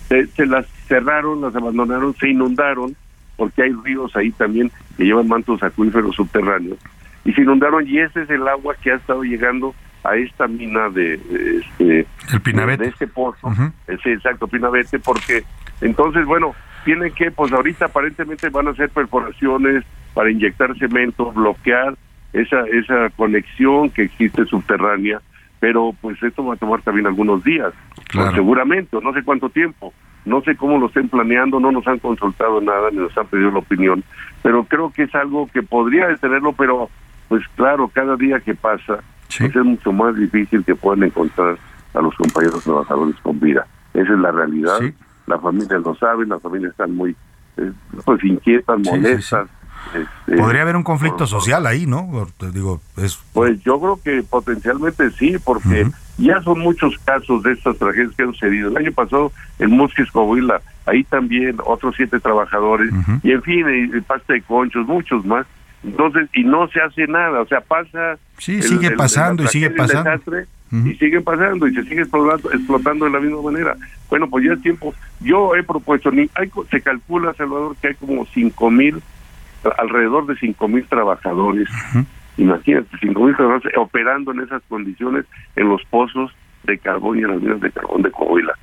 se, las cerraron, las abandonaron, se inundaron, porque hay ríos ahí también que llevan mantos acuíferos subterráneos, y se inundaron y ese es el agua que ha estado llegando a esta mina de, este el Pinabete. de, este pozo, ese exacto Pinabete, porque entonces bueno tienen que pues ahorita aparentemente van a hacer perforaciones para inyectar cemento, bloquear esa esa conexión que existe subterránea, pero pues esto va a tomar también algunos días, pues, seguramente, o no sé cuánto tiempo. No sé cómo lo estén planeando, no nos han consultado nada, ni nos han pedido la opinión, pero creo que es algo que podría detenerlo, pero pues claro, cada día que pasa, pues, es mucho más difícil que puedan encontrar a los compañeros trabajadores con vida. Esa es la realidad. La familia lo sabe, las familias están muy eh, pues inquietas, molestas. Este, Podría haber un conflicto social ahí, ¿no? digo, es... Pues yo creo que potencialmente sí, porque ya son muchos casos de estas tragedias que han sucedido. El año pasado en Mosques, Coahuila, ahí también otros siete trabajadores, y en fin, y, pasta de conchos, muchos más. Entonces, y no se hace nada, o sea, pasa... Sí, sigue pasando y sigue pasando. Y siguen pasando y se sigue explotando, explotando de la misma manera. Bueno, pues ya es tiempo. Yo he propuesto, ni hay, se calcula, Salvador, que hay como cinco mil, alrededor de cinco mil trabajadores. Imagínate, cinco mil trabajadores operando en esas condiciones en los pozos de carbón y en las minas de carbón de Coahuila.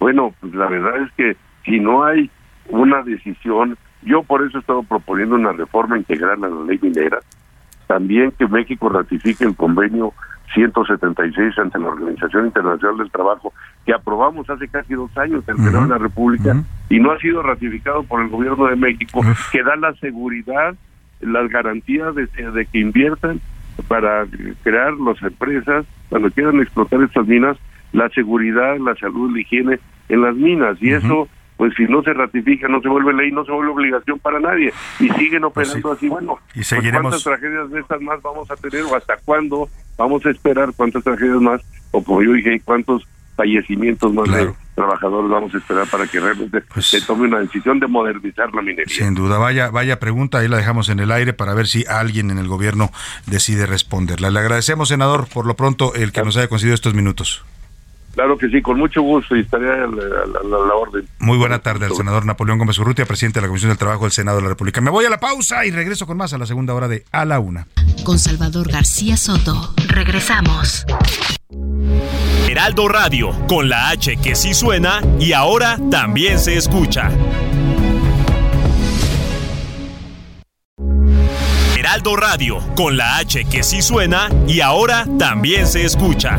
Bueno, pues la verdad es que si no hay una decisión yo por eso he estado proponiendo una reforma integral a la ley minera. También que México ratifique el convenio 176 ante la Organización Internacional del Trabajo, que aprobamos hace casi dos años en el Senado de la República y no ha sido ratificado por el gobierno de México, que da la seguridad, las garantías de, que inviertan para crear las empresas, cuando quieran explotar estas minas, la seguridad, la salud, la higiene en las minas. Y eso pues si no se ratifica, no se vuelve ley, no se vuelve obligación para nadie y siguen pues operando así, bueno, y pues. ¿cuántas tragedias de estas más vamos a tener o hasta cuándo vamos a esperar cuántas tragedias más o como yo dije, cuántos fallecimientos más de trabajadores vamos a esperar para que realmente pues se tome una decisión de modernizar la minería. Sin duda, vaya, vaya pregunta, ahí la dejamos en el aire para ver si alguien en el gobierno decide responderla. Le agradecemos, senador, por lo pronto el que nos haya concedido estos minutos. Claro que sí, con mucho gusto y estaré a la, orden. Muy buena tarde al senador Napoleón Gómez Urrutia, presidente de la Comisión del Trabajo del Senado de la República. Me voy a la pausa y regreso con más a la segunda hora de A la Una. Con Salvador García Soto. Regresamos. Heraldo Radio, con la H que sí suena y ahora también se escucha. Heraldo Radio, con la H que sí suena y ahora también se escucha.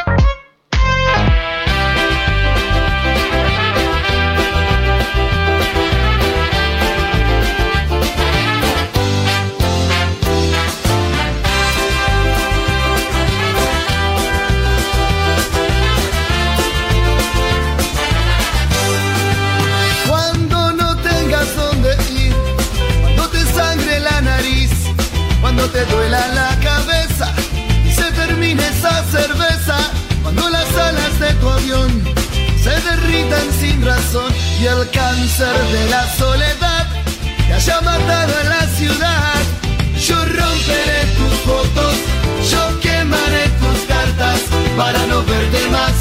Te duela la cabeza y se termine esa cerveza cuando las alas de tu avión se derritan sin razón y el cáncer de la soledad te haya matado en la ciudad. Yo romperé tus fotos, yo quemaré tus cartas para no verte más,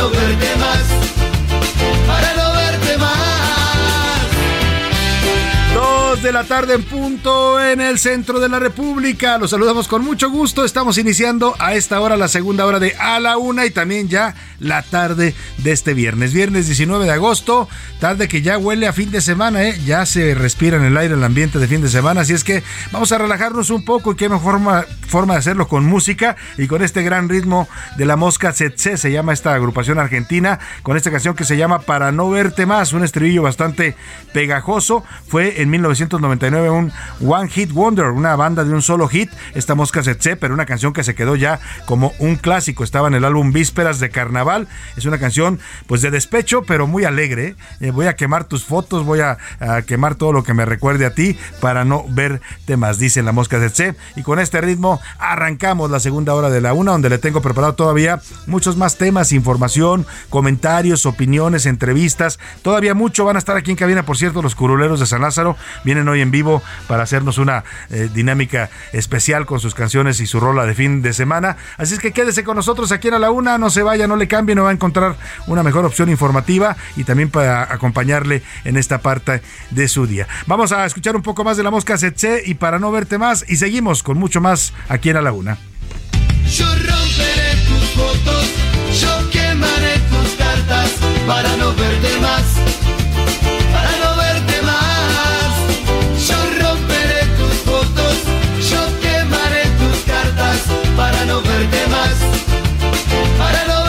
no verte más. De la tarde en punto en el centro de la República. Los saludamos con mucho gusto. Estamos iniciando a esta hora la segunda hora de A la Una y también ya la tarde de este viernes. Viernes 19 de agosto, tarde que ya huele a fin de semana, ¿eh? ya se respira en el aire el ambiente de fin de semana. Así es que vamos a relajarnos un poco y qué mejor forma de hacerlo con música y con este gran ritmo de la mosca Tsetse, se llama esta agrupación argentina, con esta canción que se llama Para no verte más, un estribillo bastante pegajoso. Fue en 1999 un One Hit Wonder, una banda de un solo hit, esta mosca Tsetse, pero una canción que se quedó ya como un clásico. Estaba en el álbum Vísperas de Carnaval. Es una canción pues de despecho, pero muy alegre. Eh, voy a quemar tus fotos, voy a, quemar todo lo que me recuerde a ti para no verte más, dice la mosca Tsetse. Y con este ritmo arrancamos la segunda hora de la una, donde le tengo preparado todavía muchos más temas, información, comentarios, opiniones, entrevistas. Todavía mucho van a estar aquí en cabina, por cierto, los curuleros de San Lázaro vienen hoy en vivo para hacernos una eh, dinámica especial con sus canciones y su rola de fin de semana. Así es que quédese con nosotros aquí en a la una, no se vaya, no le cambie, no va a encontrar una mejor opción informativa y también para acompañarle en esta parte de su día. Vamos a escuchar un poco más de la mosca Setse y para no verte más y seguimos con mucho más aquí en a la una. Yo romperé tus fotos, yo quemaré tus cartas para no verte más, para no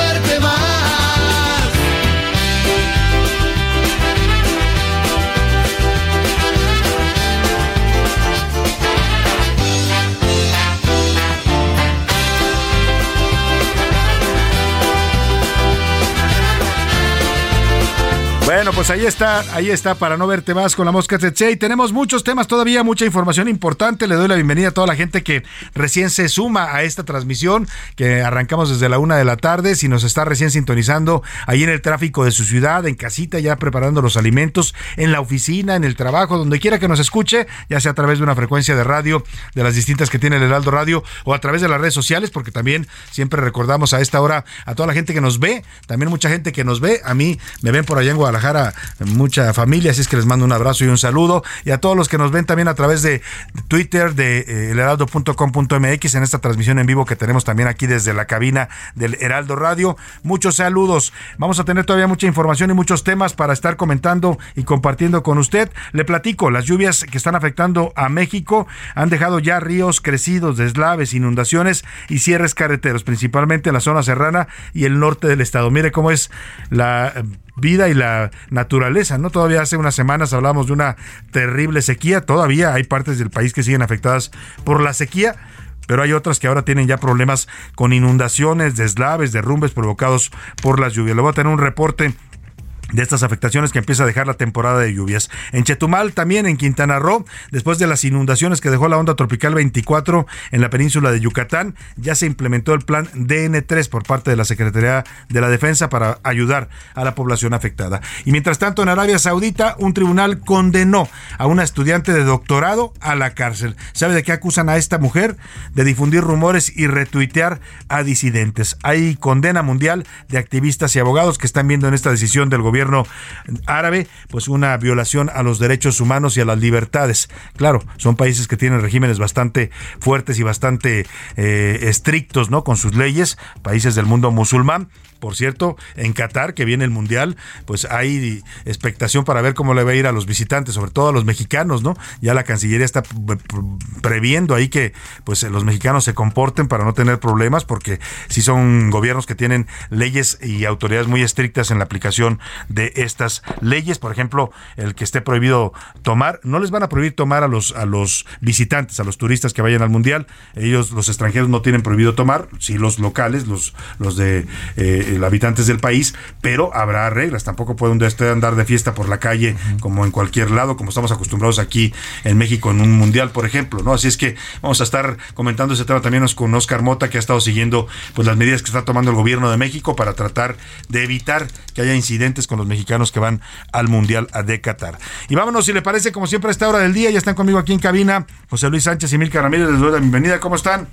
Pues ahí está, ahí está para no verte más con la mosca Tsetse. Y tenemos muchos temas todavía, mucha información importante. Le doy la bienvenida a toda la gente que recién se suma a esta transmisión que arrancamos desde la una de la tarde. Si nos está recién sintonizando ahí en el tráfico de su ciudad, en casita, ya preparando los alimentos, en la oficina, en el trabajo, donde quiera que nos escuche, ya sea a través de una frecuencia de radio, de las distintas que tiene el Heraldo Radio, o a través de las redes sociales, porque también siempre recordamos a esta hora a toda la gente que nos ve, también mucha gente que nos ve. A mí me ven por allá en Guadalajara mucha familia, así es que les mando un abrazo y un saludo. Y a todos los que nos ven también a través de Twitter, de eh, elheraldo.com.mx en esta transmisión en vivo que tenemos también aquí desde la cabina del Heraldo Radio. Muchos saludos. Vamos a tener todavía mucha información y muchos temas para estar comentando y compartiendo con usted. Le platico, las lluvias que están afectando a México han dejado ya ríos crecidos, deslaves, inundaciones y cierres carreteros, principalmente en la zona serrana y el norte del estado. Mire cómo es la vida y la naturaleza, ¿no? Todavía hace unas semanas hablamos de una terrible sequía, todavía hay partes del país que siguen afectadas por la sequía, pero hay otras que ahora tienen ya problemas con inundaciones, deslaves, derrumbes provocados por las lluvias. Le voy a tener un reporte de estas afectaciones que empieza a dejar la temporada de lluvias. En Chetumal, también en Quintana Roo, después de las inundaciones que dejó la onda tropical 24 en la península de Yucatán, ya se implementó el plan DN3 por parte de la Secretaría de la Defensa para ayudar a la población afectada. Y mientras tanto, en Arabia Saudita, un tribunal condenó a una estudiante de doctorado a la cárcel. ¿Sabe de qué acusan a esta mujer? De difundir rumores y retuitear a disidentes. Hay condena mundial de activistas y abogados que están viendo en esta decisión del gobierno gobierno árabe, pues una violación a los derechos humanos y a las libertades. Claro, son países que tienen regímenes bastante fuertes y bastante eh, estrictos, ¿no? Con sus leyes, países del mundo musulmán. Por cierto, en Qatar, que viene el Mundial, pues hay expectación para ver cómo le va a ir a los visitantes, sobre todo a los mexicanos, ¿no? Ya la Cancillería está previendo ahí que pues los mexicanos se comporten para no tener problemas, porque si son gobiernos que tienen leyes y autoridades muy estrictas en la aplicación de estas leyes. Por ejemplo, el que esté prohibido tomar, no les van a prohibir tomar a los, a los visitantes, a los turistas que vayan al Mundial. Ellos, los extranjeros, no tienen prohibido tomar, sí los locales, los, los de... Eh, habitantes del país, pero habrá reglas. Tampoco puede usted andar de fiesta por la calle como en cualquier lado, como estamos acostumbrados aquí en México en un mundial, por ejemplo, ¿no? Así es que vamos a estar comentando ese tema también con Oscar Mota, que ha estado siguiendo pues las medidas que está tomando el gobierno de México para tratar de evitar que haya incidentes con los mexicanos que van al mundial de Qatar. Y vámonos, si le parece, como siempre a esta hora del día, ya están conmigo aquí en cabina José Luis Sánchez y Milka Ramírez, les doy la bienvenida. ¿Cómo están?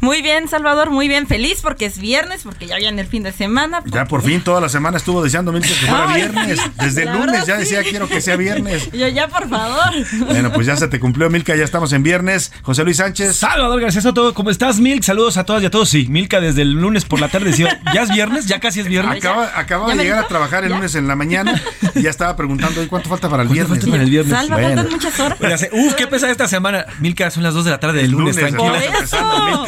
Muy bien, Salvador, muy bien. Feliz porque es viernes, porque ya viene el fin de semana. Ya por fin toda la semana estuvo deseando Milka que fuera viernes. Desde el lunes ya decía quiero que sea viernes. Yo ya, por favor. Bueno, pues ya se te cumplió, Milka, ya estamos en viernes. José Luis Sánchez. Salvador gracias a todos. ¿Cómo estás, Milk? Saludos a todas y a todos. Sí, Milka desde el lunes por la tarde decía, ¿ya es viernes? ¿Ya casi es viernes? Acaba, acaba de llegar a trabajar el lunes en la mañana y ya estaba preguntando, ¿cuánto falta para el viernes? Falta para el viernes? Salva, bueno. faltan muchas horas. Uf, qué pesa esta semana. Milka, son las 2 de la tarde del lunes. lunes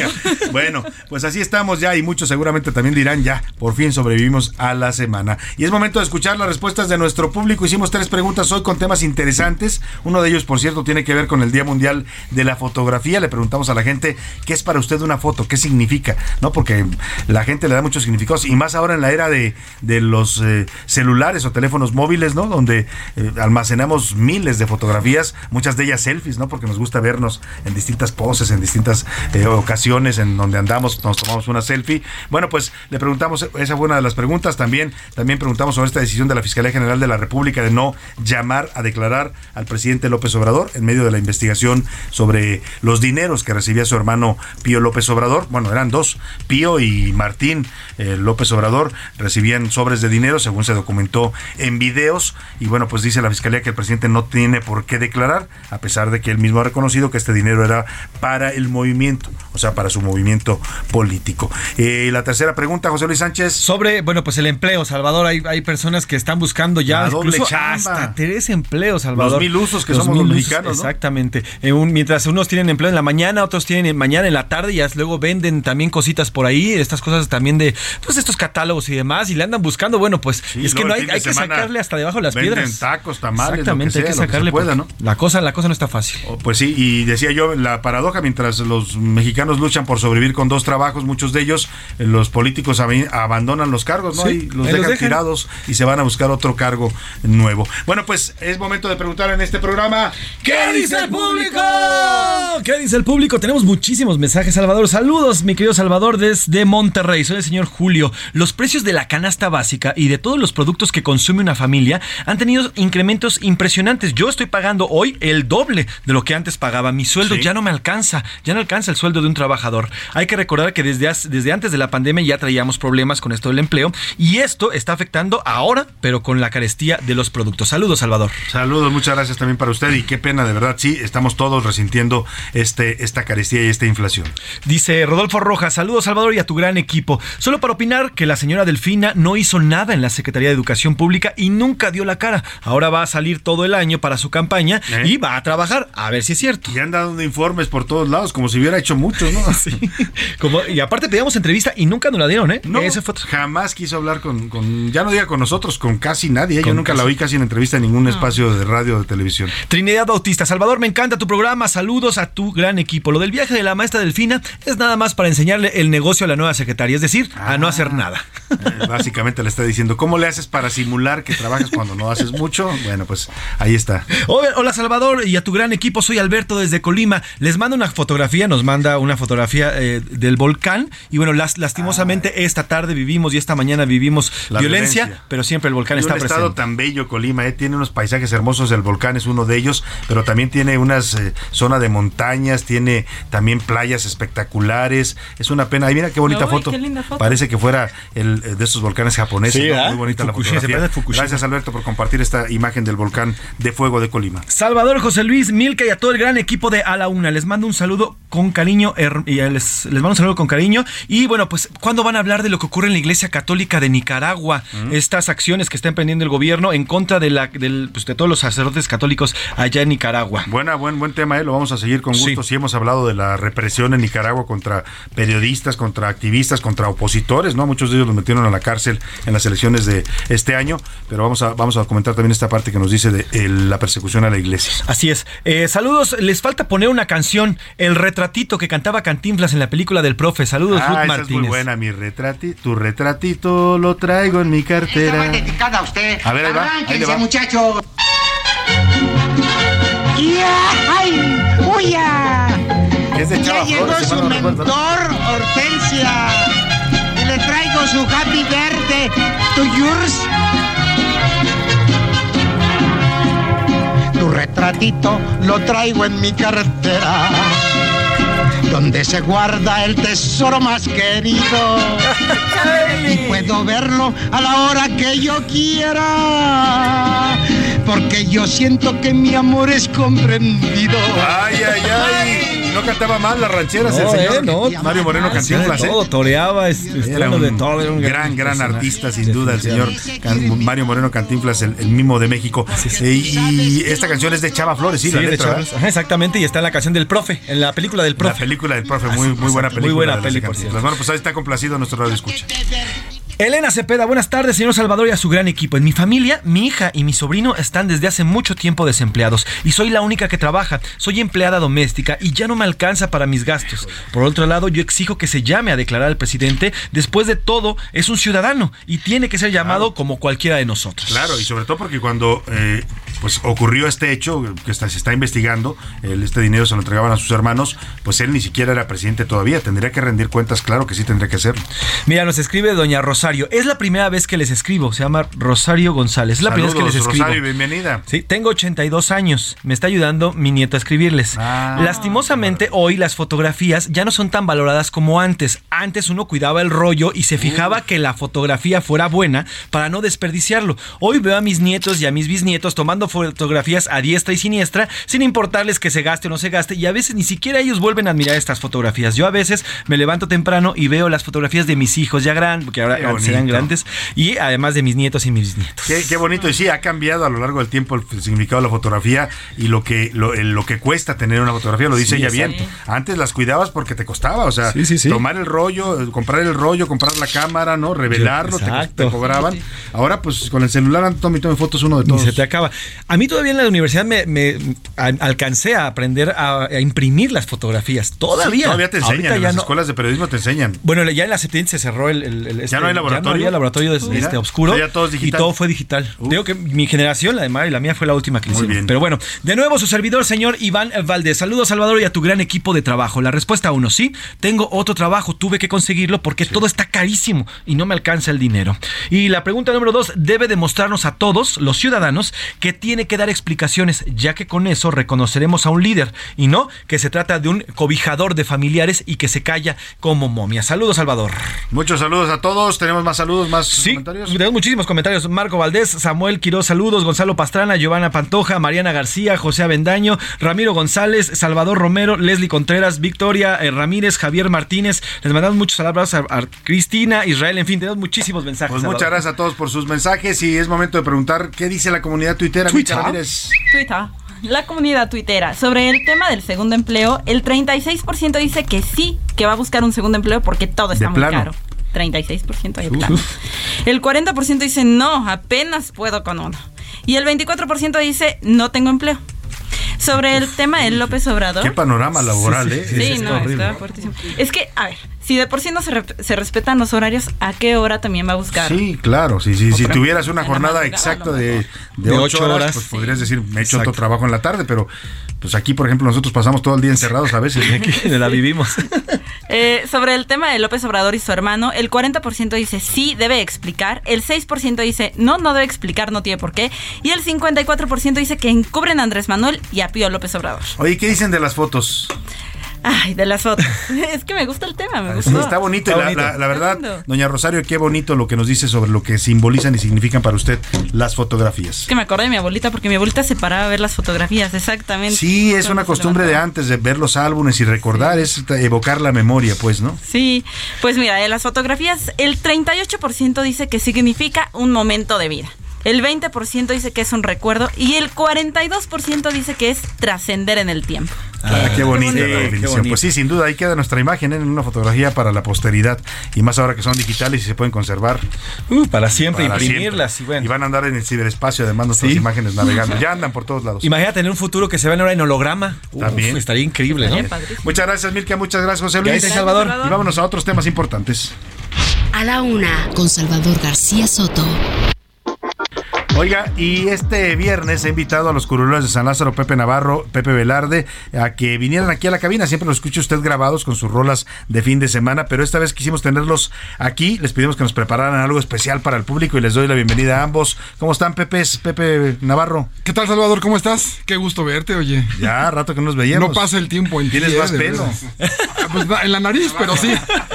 bueno, pues así estamos ya y muchos seguramente también dirán ya, por fin sobrevivimos a la semana. Y es momento de escuchar las respuestas de nuestro público. Hicimos tres preguntas hoy con temas interesantes. Uno de ellos, por cierto, tiene que ver con el Día Mundial de la Fotografía. Le preguntamos a la gente qué es para usted una foto, qué significa, ¿no? Porque la gente le da muchos significados y más ahora en la era de, de los eh, celulares o teléfonos móviles, ¿no? Donde eh, almacenamos miles de fotografías, muchas de ellas selfies, ¿no? Porque nos gusta vernos en distintas poses, en distintas eh, ocasiones en donde andamos, nos tomamos una selfie. Bueno, pues le preguntamos, esa fue una de las preguntas. También, también preguntamos sobre esta decisión de la Fiscalía General de la República de no llamar a declarar al presidente López Obrador en medio de la investigación sobre los dineros que recibía su hermano Pío López Obrador. Bueno, eran dos, Pío y Martín eh, López Obrador recibían sobres de dinero, según se documentó en videos. Y bueno, pues dice la Fiscalía que el presidente no tiene por qué declarar, a pesar de que él mismo ha reconocido que este dinero era para el movimiento, o sea, para su movimiento político. Eh, la tercera pregunta, José Luis Sánchez. Sobre, bueno, pues el empleo, Salvador. Hay, hay personas que están buscando ya doble hasta tres empleos, Salvador. Los mil usos que somos los mexicanos. Exactamente. Eh, mientras unos tienen empleo en la mañana, otros tienen mañana en la tarde y luego venden también cositas por ahí, estas cosas también de, pues estos catálogos y demás, y le andan buscando, bueno, pues es que no hay, hay que sacarle hasta debajo de las piedras. tacos, tamales, Exactamente, hay que sacarle. pueda, ¿no? La cosa, la cosa no está fácil. Oh, pues sí, y decía yo, la paradoja, mientras los mexicanos luchan por sobrevivir con dos trabajos, muchos de ellos, eh, los políticos abandonan los cargos, ¿no? y los dejan, tirados y se van a buscar otro cargo nuevo. Bueno, pues es momento de preguntar en este programa, ¿qué dice el público? ¿Qué dice el público? Tenemos muchísimos mensajes, Salvador. Saludos, mi querido Salvador, desde Monterrey. Soy el señor Julio. Los precios de la canasta básica y de todos los productos que consume una familia han tenido incrementos impresionantes. Yo estoy pagando hoy el doble de lo que antes pagaba. Mi sueldo ya no me alcanza, ya no alcanza el sueldo de un trabajador. Hay que recordar que desde, desde antes de la pandemia ya traíamos problemas con esto del empleo y esto está afectando ahora, pero con la carestía de los productos. Saludos, Salvador. Saludos, muchas gracias también para usted y qué pena, de verdad, sí, estamos todos resintiendo este, esta carestía y esta inflación. Dice Rodolfo Rojas, saludos Salvador y a tu gran equipo. Solo para opinar que la señora Delfina no hizo nada en la Secretaría de Educación Pública y nunca dio la cara. Ahora va a salir todo el año para su campaña ¿Eh? y va a trabajar, a ver si es cierto. Y han dado informes por todos lados, como si hubiera hecho mucho, ¿no? sí. Como, y aparte pedíamos entrevista y nunca nos la dieron, ¿eh? No, fue jamás quiso hablar con, con, ya no diga con nosotros, con casi nadie. ¿eh? Yo nunca la oí casi en entrevista en ningún espacio de radio o de televisión. Trinidad Bautista, Salvador, me encanta tu programa. Saludos a tu gran equipo. Lo del viaje de la maestra Delfina es nada más para enseñarle el negocio a la nueva secretaria, es decir, a no hacer nada. Eh, básicamente le está diciendo, ¿cómo le haces para simular que trabajas cuando no haces mucho? Bueno, pues ahí está. Hola Salvador y a tu gran equipo, soy Alberto desde Colima. Les mando una fotografía, nos manda una fotografía eh, del volcán y bueno, las, lastimosamente esta tarde vivimos y esta mañana vivimos violencia, pero siempre el volcán está un presente. estado tan bello Colima, eh, tiene unos paisajes hermosos, el volcán es uno de ellos, pero también tiene unas zona de montañas, tiene también playas espectaculares. Es una pena. Ahí mira qué bonita foto. Parece que fuera el de esos volcanes japoneses. Muy bonita la fotografía. Gracias Alberto por compartir esta imagen del volcán de fuego de Colima. Salvador José Luis Milka y a todo el gran equipo de A la Una. Les mando un saludo con cariño y les, les mando un saludo con cariño. Y bueno, pues, ¿cuándo van a hablar de lo que ocurre en la Iglesia Católica de Nicaragua? Mm. Estas acciones que está emprendiendo el gobierno en contra de la del, pues, de todos los sacerdotes católicos allá en Nicaragua. Buena, buen, buen tema, ¿eh? lo vamos a seguir con gusto. Sí. hemos hablado de la represión en Nicaragua contra periodistas, contra activistas, contra opositores, ¿no? Muchos de ellos los metieron a la cárcel en las elecciones de este año, pero vamos a, vamos a comentar también esta parte que nos dice de el, la persecución a la iglesia. Así es. Eh, saludos, les falta poner una canción, El retratito que cantaba Cantinflas en la película del profe. Saludos, ah, Ruth esa Martínez. Es muy buena, mi retratito, tu retratito lo traigo en mi cartera. Va dedicada a usted. A ver, ahí va, ahí le va. muchachos. ¡Ya! ¡Ay! ¡Uya! Es de ya llegó Flores, su mentor, Hortensia. Y le traigo su happy verde to yours. Tu retratito lo traigo en mi cartera. Donde se guarda el tesoro más querido. Y puedo verlo a la hora que yo quiera, porque yo siento que mi amor es comprendido. Ay, ay, ay. No cantaba mal las rancheras el No, señor eh, no. Mario Moreno Cantinflas, de ¿eh? todo, toreaba, es- Era un de todo, era un gran, gran artista, sin duda, el señor Can- Mario Moreno Cantinflas, el, el mimo de México. Eh, y esta canción es de Chava Flores, sí, Sí, la de letra. Ajá, exactamente, y está en la canción del profe, en la película del La profe. película del profe, muy, muy buena película. Muy buena de Cantinflas. cierto. Bueno, pues ahí está complacido nuestro radio escucha. Elena Cepeda, buenas tardes, señor Salvador y a su gran equipo. En mi familia, mi hija y mi sobrino están desde hace mucho tiempo desempleados y soy la única que trabaja. Soy empleada doméstica y ya no me alcanza para mis gastos. Por otro lado, yo exijo que se llame a declarar al presidente. Después de todo, es un ciudadano y tiene que ser llamado como cualquiera de nosotros. Claro, y sobre todo porque cuando eh, pues ocurrió este hecho que está- se está investigando, el- este dinero se lo entregaban a sus hermanos, pues él ni siquiera era presidente todavía. Tendría que rendir cuentas, claro que sí tendría que hacerlo. Mira, nos escribe doña Rosario. Es la primera vez que les escribo. Se llama Rosario González. Es la primera vez que les escribo. Rosario, bienvenida. Sí, tengo 82 años. Me está ayudando mi nieto a escribirles. Ah. Lastimosamente, hoy las fotografías ya no son tan valoradas como antes. Antes uno cuidaba el rollo y se fijaba que la fotografía fuera buena para no desperdiciarlo. Hoy veo a mis nietos y a mis bisnietos tomando fotografías a diestra y siniestra sin importarles que se gaste o no se gaste y a veces ni siquiera ellos vuelven a admirar estas fotografías. Yo a veces me levanto temprano y veo las fotografías de mis hijos ya grandes, porque ahora bonito. grandes, y además de mis nietos y mis bisnietos. Qué, qué bonito. Y sí, ha cambiado a lo largo del tiempo el, significado de la fotografía y lo que, lo, el- lo que cuesta tener una fotografía, lo dice Sí, ella bien. Antes las cuidabas porque te costaba, o sea, Sí, sí, sí. tomar el rollo, eh, comprar el rollo, comprar la cámara, ¿no? Revelarlo, te, cobraban. Ahora, pues con el celular, tome, tome fotos uno de todos. se te acaba. A mí todavía en la universidad me, me- a- alcancé a aprender a, a imprimir las fotografías. Todavía. Sí, todavía te enseñan, Ahorita en ya las no. escuelas de periodismo te enseñan. Bueno, ya en la Septién se cerró el, el- el- este- no hay laboratorio? había laboratorio de- Mira, este, oscuro. ya todo es digital. Y todo fue digital. Digo que mi generación, la de Mario y la mía, fue la última que Muy hicimos. bien. Pero bueno, de nuevo su servidor, señor Iván Valdés. Saludos, Salvador, y a tu gran equipo de trabajo. La respuesta uno, sí, tengo otro trabajo, tuve que conseguirlo porque todo está carísimo y no me alcanza el dinero. Y la pregunta número dos, debe demostrarnos a todos, los ciudadanos, que tiene que dar explicaciones, ya que con eso reconoceremos a un líder y no que se trata de un cobijador de familiares y que se calla como momia. Saludos, Salvador. Muchos saludos a todos. Tenemos más saludos, más comentarios. Tenemos muchísimos comentarios. Marco Valdés, Samuel Quiroz, saludos. Gonzalo Pastrana, Giovanna Pantoja, Mariana García, José Avendaño, Ramiro González, Salvador Romero, Leslie Contreras, Victoria eh, Ramírez, Javier Martínez. Les mandamos muchos saludos a, a Cristina, Israel, en fin, tenemos muchísimos mensajes. Pues muchas Salvador. gracias a todos por sus mensajes y es momento de preguntar qué dice la comunidad tuitera. Twitter. Twitter. La comunidad tuitera. Sobre el tema del segundo empleo, el 36% dice que sí, que va a buscar un segundo empleo porque todo está De muy plano. caro. 36% de Uf. plano. El 40% dice no, apenas puedo con uno. Y el 24% dice no tengo empleo. Sobre el tema del López Obrador. Qué panorama laboral, ¿eh? Sí, Es no, está fuertísimo. Es que, a ver, si de por sí no se, re- se respetan los horarios, ¿a qué hora también va a buscar? Sí, claro. Sí, sí, si tuvieras una jornada exacta de, de, De ocho ocho horas, horas. pues podrías decir, me he hecho otro trabajo en la tarde, pero pues aquí, por ejemplo, nosotros pasamos todo el día encerrados a veces. Aquí la vivimos. Eh, sobre el tema de López Obrador y su hermano, el 40% dice sí, debe explicar, el 6% dice no, no debe explicar, no tiene por qué, y el 54% dice que encubren a Andrés Manuel y a Pío López Obrador. Oye, ¿qué dicen de las fotos? Ay, de las fotos. es que me gusta el tema, me gustó. Está bonito, y Está la, bonito. la- la verdad, doña Rosario, qué bonito lo que nos dice sobre lo que simbolizan y significan para usted las fotografías. Es que me acordé de mi abuelita porque mi abuelita se paraba a ver las fotografías, exactamente. Sí, es una costumbre de antes de ver los álbumes y recordar, es evocar la memoria, pues, ¿no? Sí, pues mira, de las fotografías, el 38% dice que significa un momento de vida. El 20% dice que es un recuerdo y el 42% dice que es trascender en el tiempo. Ah, qué bonita bonito. la Qué definición. Pues sí, sin duda, ahí queda nuestra imagen ¿eh? en una fotografía para la posteridad. Y más ahora que son digitales y se pueden conservar. Uh, para siempre, para imprimirlas siempre. y bueno. Y van a andar en el ciberespacio, además, nuestras Sí. imágenes navegando. Ya andan por todos lados. Imagina tener un futuro que se vea ahora en holograma. Uf, También. estaría increíble, ¿no? Muchas gracias, Milka. Muchas gracias, José Luis. Gracias, Salvador. Y vámonos a otros temas importantes. A la una, con Salvador García Soto. Oiga, y este viernes he invitado a los curuleros de San Lázaro, Pepe Navarro, Pepe Velarde, a que vinieran aquí a la cabina. Siempre los escucha usted grabados con sus rolas de fin de semana, pero esta vez quisimos tenerlos aquí. Les pedimos que nos prepararan algo especial para el público y les doy la bienvenida a ambos. ¿Cómo están, Pepe? Pepe Navarro. ¿Qué tal, Salvador? ¿Cómo estás? Qué gusto verte, oye. Ya, rato que nos veíamos. No pasa el tiempo en Tienes ti, más de pelo. veras. Pues, en la nariz, pero sí.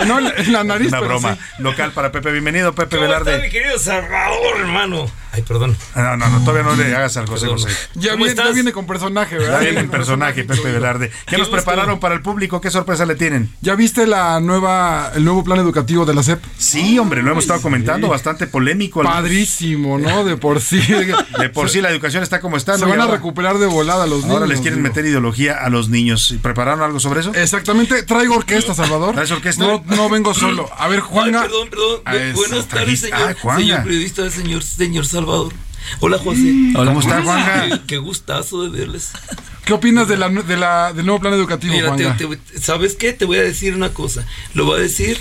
No, en la- en la nariz, Una pero broma sí. local para Pepe. Bienvenido, Pepe ¿Cómo Velarde. está, mi querido Salvador, hermano? Ay, perdón. No, no, no, todavía no le hagas al José Perdón. José. Ya ¿Cómo viene, ya viene con personaje, Ya ¿verdad? viene el personaje, Pepe Velarde. ¿Qué, Qué nos gusto. prepararon para el público? ¿Qué sorpresa le tienen? ¿Ya viste la nueva, el nuevo plan educativo de la SEP? Sí, hombre, lo hemos estado comentando, bastante polémico. Padrísimo, ¿no? De por sí. De por sí la educación está como está. Se van a ahora- recuperar de volada los niños. Ahora les quieren digo. meter ideología a los niños. ¿Y ¿Prepararon algo sobre eso? Exactamente, traigo orquesta, Salvador. ¿Traes orquesta? No, no vengo solo. A ver, Juanga. Ay, perdón, perdón. Ah, Buenas tardes, trajiste- señor, Ah, Juanga. señor periodista, señor, señor Salvador. Hola, José. Hola, ¿Cómo está, Juanga? Qué, qué gustazo de verles. ¿Qué opinas de la, de la, del nuevo plan educativo, Mira, te- Juanga? te- ¿sabes qué? Te voy a decir una cosa. Lo va a decir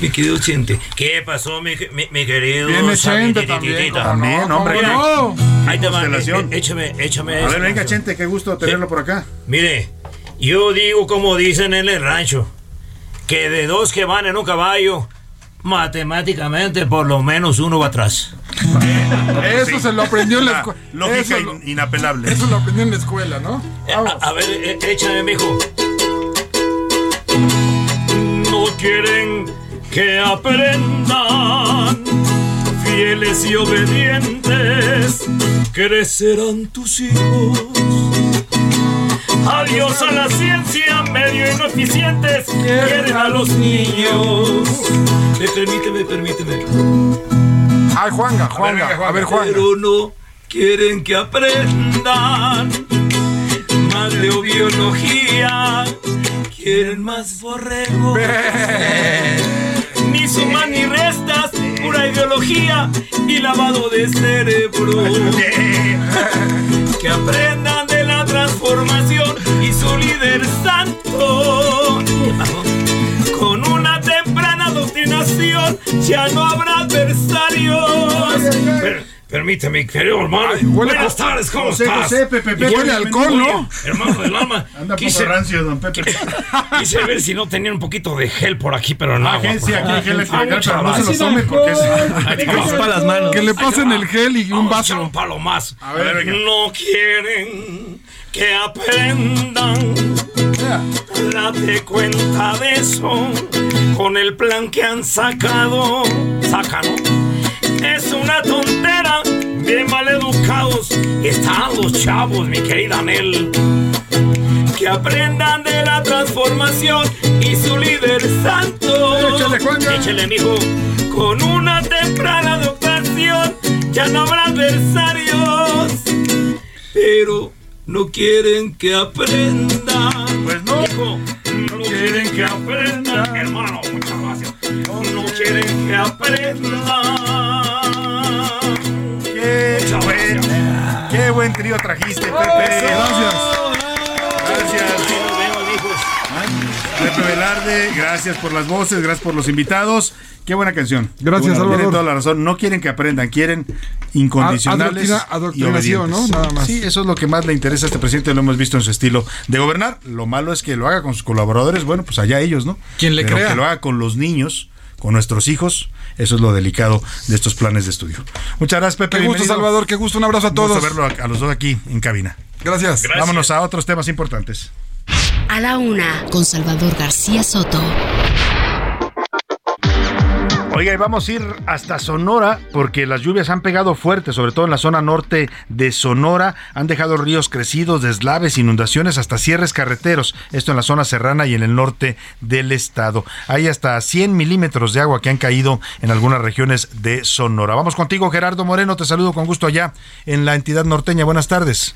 mi querido Chente. ¿Qué pasó, mi, mi- mi querido? Viene Chente también, ti- ¿cómo También, no? hombre. ¿Cómo ¿qué? no? Ahí te va. Eh, eh, Échame, échame A ver, venga. Chente, qué gusto tenerlo por acá. Mire, yo digo como dicen en el rancho, que de dos que van en un caballo, matemáticamente por lo menos uno va atrás. Eso Sí. se lo aprendió en la Ah, escuela. Lógica Eso, in- lo- inapelable. eso lo aprendió en la escuela, ¿no? Eh, A, a ver, eh, échame, mijo. No quieren que aprendan, fieles y obedientes, crecerán tus hijos. Adiós a la ciencia, medio ineficientes, quieren a los niños. Eh, permíteme, permíteme. Ay, Juanga, Juanga. A ver, Juanga. Pero no quieren que aprendan más de biología. Quieren más borregos. Ni sumas ni restas, pura ideología y lavado de cerebro. Que aprendan transformación y su líder santo. Con una temprana adoctrinación ya no habrá adversarios. Per- permíteme, querido hermano. Buenas tardes, ¿cómo José, estás? José, Pepe, Pepe, Huele a alcohol, ¿no? Hermano del alma. Anda quise, poco rancio, don Pepe. quise ver si no tenían un poquito de gel por aquí, pero no. Agencia, aquí hay gel Ah, pero no se lo gracias. tome porque es... Ay, disculpa. para las manos. Que le pasen el gel y un vaso. un. A ver. No quieren que aprendan. Date cuenta de eso. Con el plan que han sacado. Sácalo. Es una tontera. Bien mal educados. Están los chavos, mi querida Nel. Que aprendan de la transformación y su líder santo. Échale, mijo. Con una temprana educación ya no habrá adversarios. Pero no quieren que aprendan. Pues no. Hijo, no quieren que aprendan. Hermano, muchas gracias. No quieren que aprendan. Qué Muchas buen, gracias. qué buen trío trajiste, Pepe. Gracias. Gracias. Pepe Velarde, gracias por las voces, gracias por los invitados. Qué buena canción. Gracias, Salvador. Tienen toda la razón. No quieren que aprendan, quieren incondicionales. Y adoctrinación. ¿no? Nada más. Sí, eso es lo que más le interesa a este presidente. Lo hemos visto en su estilo de gobernar. Lo malo es que lo haga con sus colaboradores. Bueno, pues allá ellos, ¿no? Quien le Pero crea. que lo haga con los niños, con nuestros hijos. Eso es lo delicado de estos planes de estudio. Muchas gracias, Pepe. Qué gusto, bienvenido. Salvador. Qué gusto. Un abrazo a Un gusto todos. verlo a, a los dos aquí en cabina. Gracias. Vámonos a otros temas importantes. A la una, con Salvador García Soto. Oiga, y vamos a ir hasta Sonora porque las lluvias han pegado fuerte, sobre todo en la zona norte de Sonora. Han dejado ríos crecidos, deslaves, inundaciones, hasta cierres carreteros. Esto en la zona serrana y en el norte del estado. Hay hasta 100 milímetros de agua que han caído en algunas regiones de Sonora. Vamos contigo, Gerardo Moreno. Te saludo con gusto allá en la entidad norteña. Buenas tardes.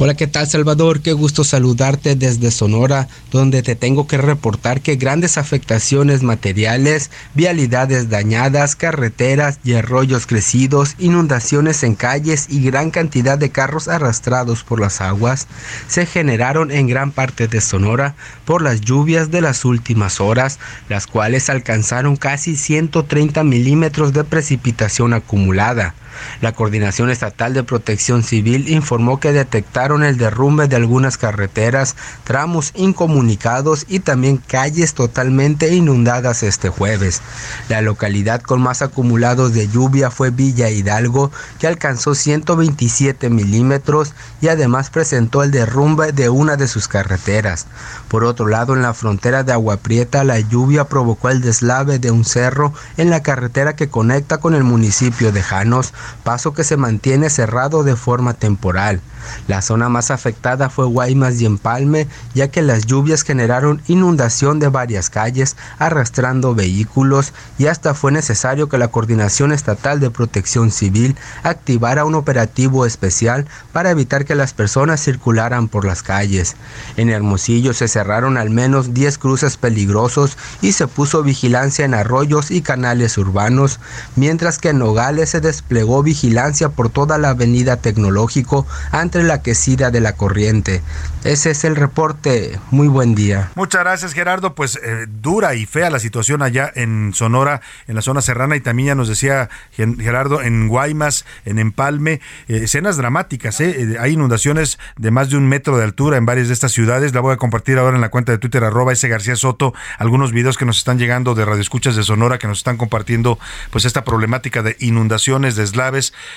Hola, ¿qué tal Salvador? Qué gusto saludarte desde Sonora, donde te tengo que reportar que grandes afectaciones materiales, vialidades dañadas, carreteras y arroyos crecidos, inundaciones en calles y gran cantidad de carros arrastrados por las aguas se generaron en gran parte de Sonora por las lluvias de las últimas horas, las cuales alcanzaron casi 130 milímetros de precipitación acumulada. La Coordinación Estatal de Protección Civil informó que detectaron el derrumbe de algunas carreteras, tramos incomunicados y también calles totalmente inundadas este jueves. La localidad con más acumulados de lluvia fue Villa Hidalgo, que alcanzó 127 milímetros y además presentó el derrumbe de una de sus carreteras. Por otro lado, en la frontera de Agua Prieta, la lluvia provocó el deslave de un cerro en la carretera que conecta con el municipio de Janos, paso que se mantiene cerrado de forma temporal. La zona más afectada fue Guaymas y Empalme, ya que las lluvias generaron inundación de varias calles, arrastrando vehículos y hasta fue necesario que la Coordinación Estatal de Protección Civil activara un operativo especial para evitar que las personas circularan por las calles. En Hermosillo se cerraron al menos 10 cruces peligrosos y se puso vigilancia en arroyos y canales urbanos, mientras que en Nogales se desplegó vigilancia por toda la avenida Tecnológico entre la quesida de la corriente. Ese es el reporte. Muy buen día. Muchas gracias Gerardo. Pues eh, dura y fea la situación allá en Sonora, en la zona serrana y también ya nos decía Gerardo en Guaymas, en Empalme, eh, escenas dramáticas. ¿eh? Hay inundaciones de más de un metro de altura en varias de estas ciudades. La voy a compartir ahora en la cuenta de Twitter arroba ese García Soto algunos videos que nos están llegando de radioescuchas de Sonora que nos están compartiendo pues esta problemática de inundaciones, deslaves,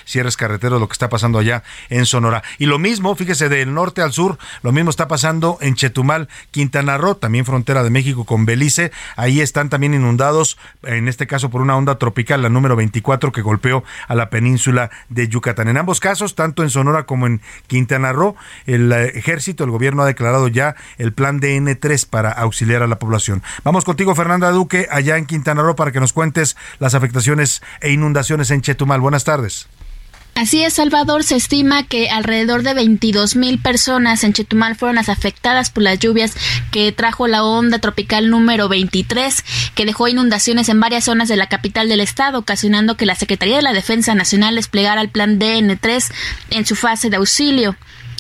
cierres carreteros, lo que está pasando allá en Sonora. Y lo mismo, fíjese, del norte al sur, lo mismo está pasando en Chetumal, Quintana Roo, también frontera de México con Belice. Ahí están también inundados, en este caso por una onda tropical, la número 24, que golpeó a la península de Yucatán. En ambos casos, tanto en Sonora como en Quintana Roo, el ejército, el gobierno ha declarado ya el plan DN3 para auxiliar a la población. Vamos contigo, Fernanda Duque, allá en Quintana Roo, para que nos cuentes las afectaciones e inundaciones en Chetumal. Buenas tardes. Así es, Salvador. Se estima que alrededor de 22 mil personas en Chetumal fueron las afectadas por las lluvias que trajo la onda tropical número 23, que dejó inundaciones en varias zonas de la capital del estado, ocasionando que la Secretaría de la Defensa Nacional desplegara el plan DN3 en su fase de auxilio.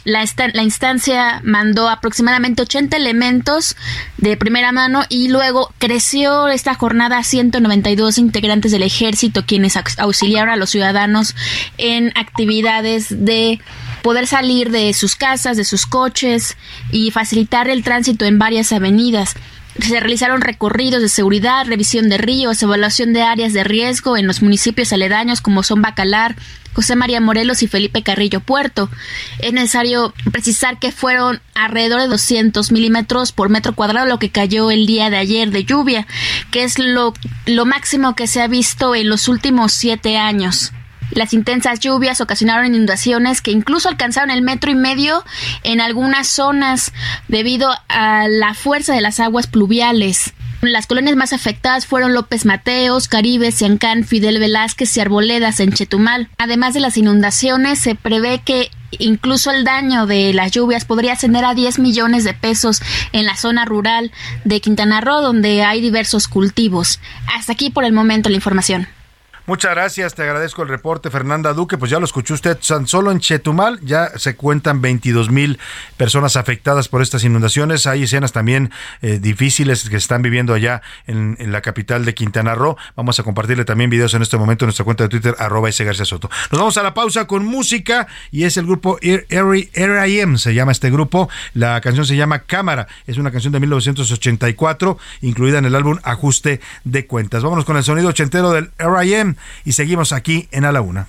La, la, instancia mandó aproximadamente 80 elementos de primera mano y luego creció esta jornada a 192 integrantes del ejército quienes auxiliaron a los ciudadanos en actividades de poder salir de sus casas, de sus coches y facilitar el tránsito en varias avenidas. Se realizaron recorridos de seguridad, revisión de ríos, evaluación de áreas de riesgo en los municipios aledaños como son Bacalar, José María Morelos y Felipe Carrillo Puerto. Es necesario precisar que fueron alrededor de 200 milímetros por metro cuadrado lo que cayó el día de ayer de lluvia, que es lo, lo máximo que se ha visto en los últimos siete años. Las intensas lluvias ocasionaron inundaciones que incluso alcanzaron el metro y medio en algunas zonas debido a la fuerza de las aguas pluviales. Las colonias más afectadas fueron López Mateos, Caribe, Ciancán, Fidel Velázquez y Arboledas en Chetumal. Además de las inundaciones, se prevé que incluso el daño de las lluvias podría ascender a 10 millones de pesos en la zona rural de Quintana Roo, donde hay diversos cultivos. Hasta aquí por el momento la información. Muchas gracias, te agradezco el reporte, Fernanda Duque. Pues ya lo escuchó usted, tan solo en Chetumal ya se cuentan 22 mil personas afectadas por estas inundaciones. Hay escenas también eh, difíciles que están viviendo allá en, la capital de Quintana Roo. Vamos a compartirle también videos en este momento en nuestra cuenta de Twitter, arroba ese García Soto. Nos vamos a la pausa con música y es el grupo R.I.M. se llama este grupo. La canción se llama Cámara. Es una canción de 1984, incluida en el álbum Ajuste de Cuentas. Vámonos con el sonido ochentero del R.I.M y seguimos aquí en A la Una.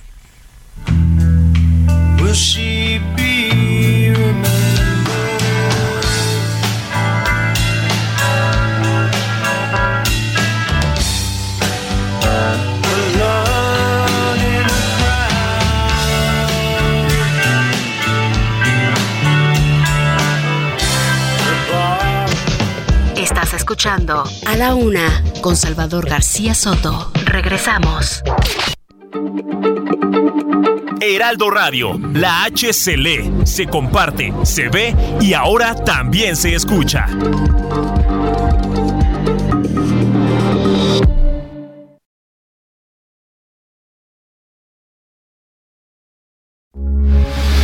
Escuchando A la Una con Salvador García Soto. Regresamos. Heraldo Radio, la H se lee, se comparte, se ve y ahora también se escucha.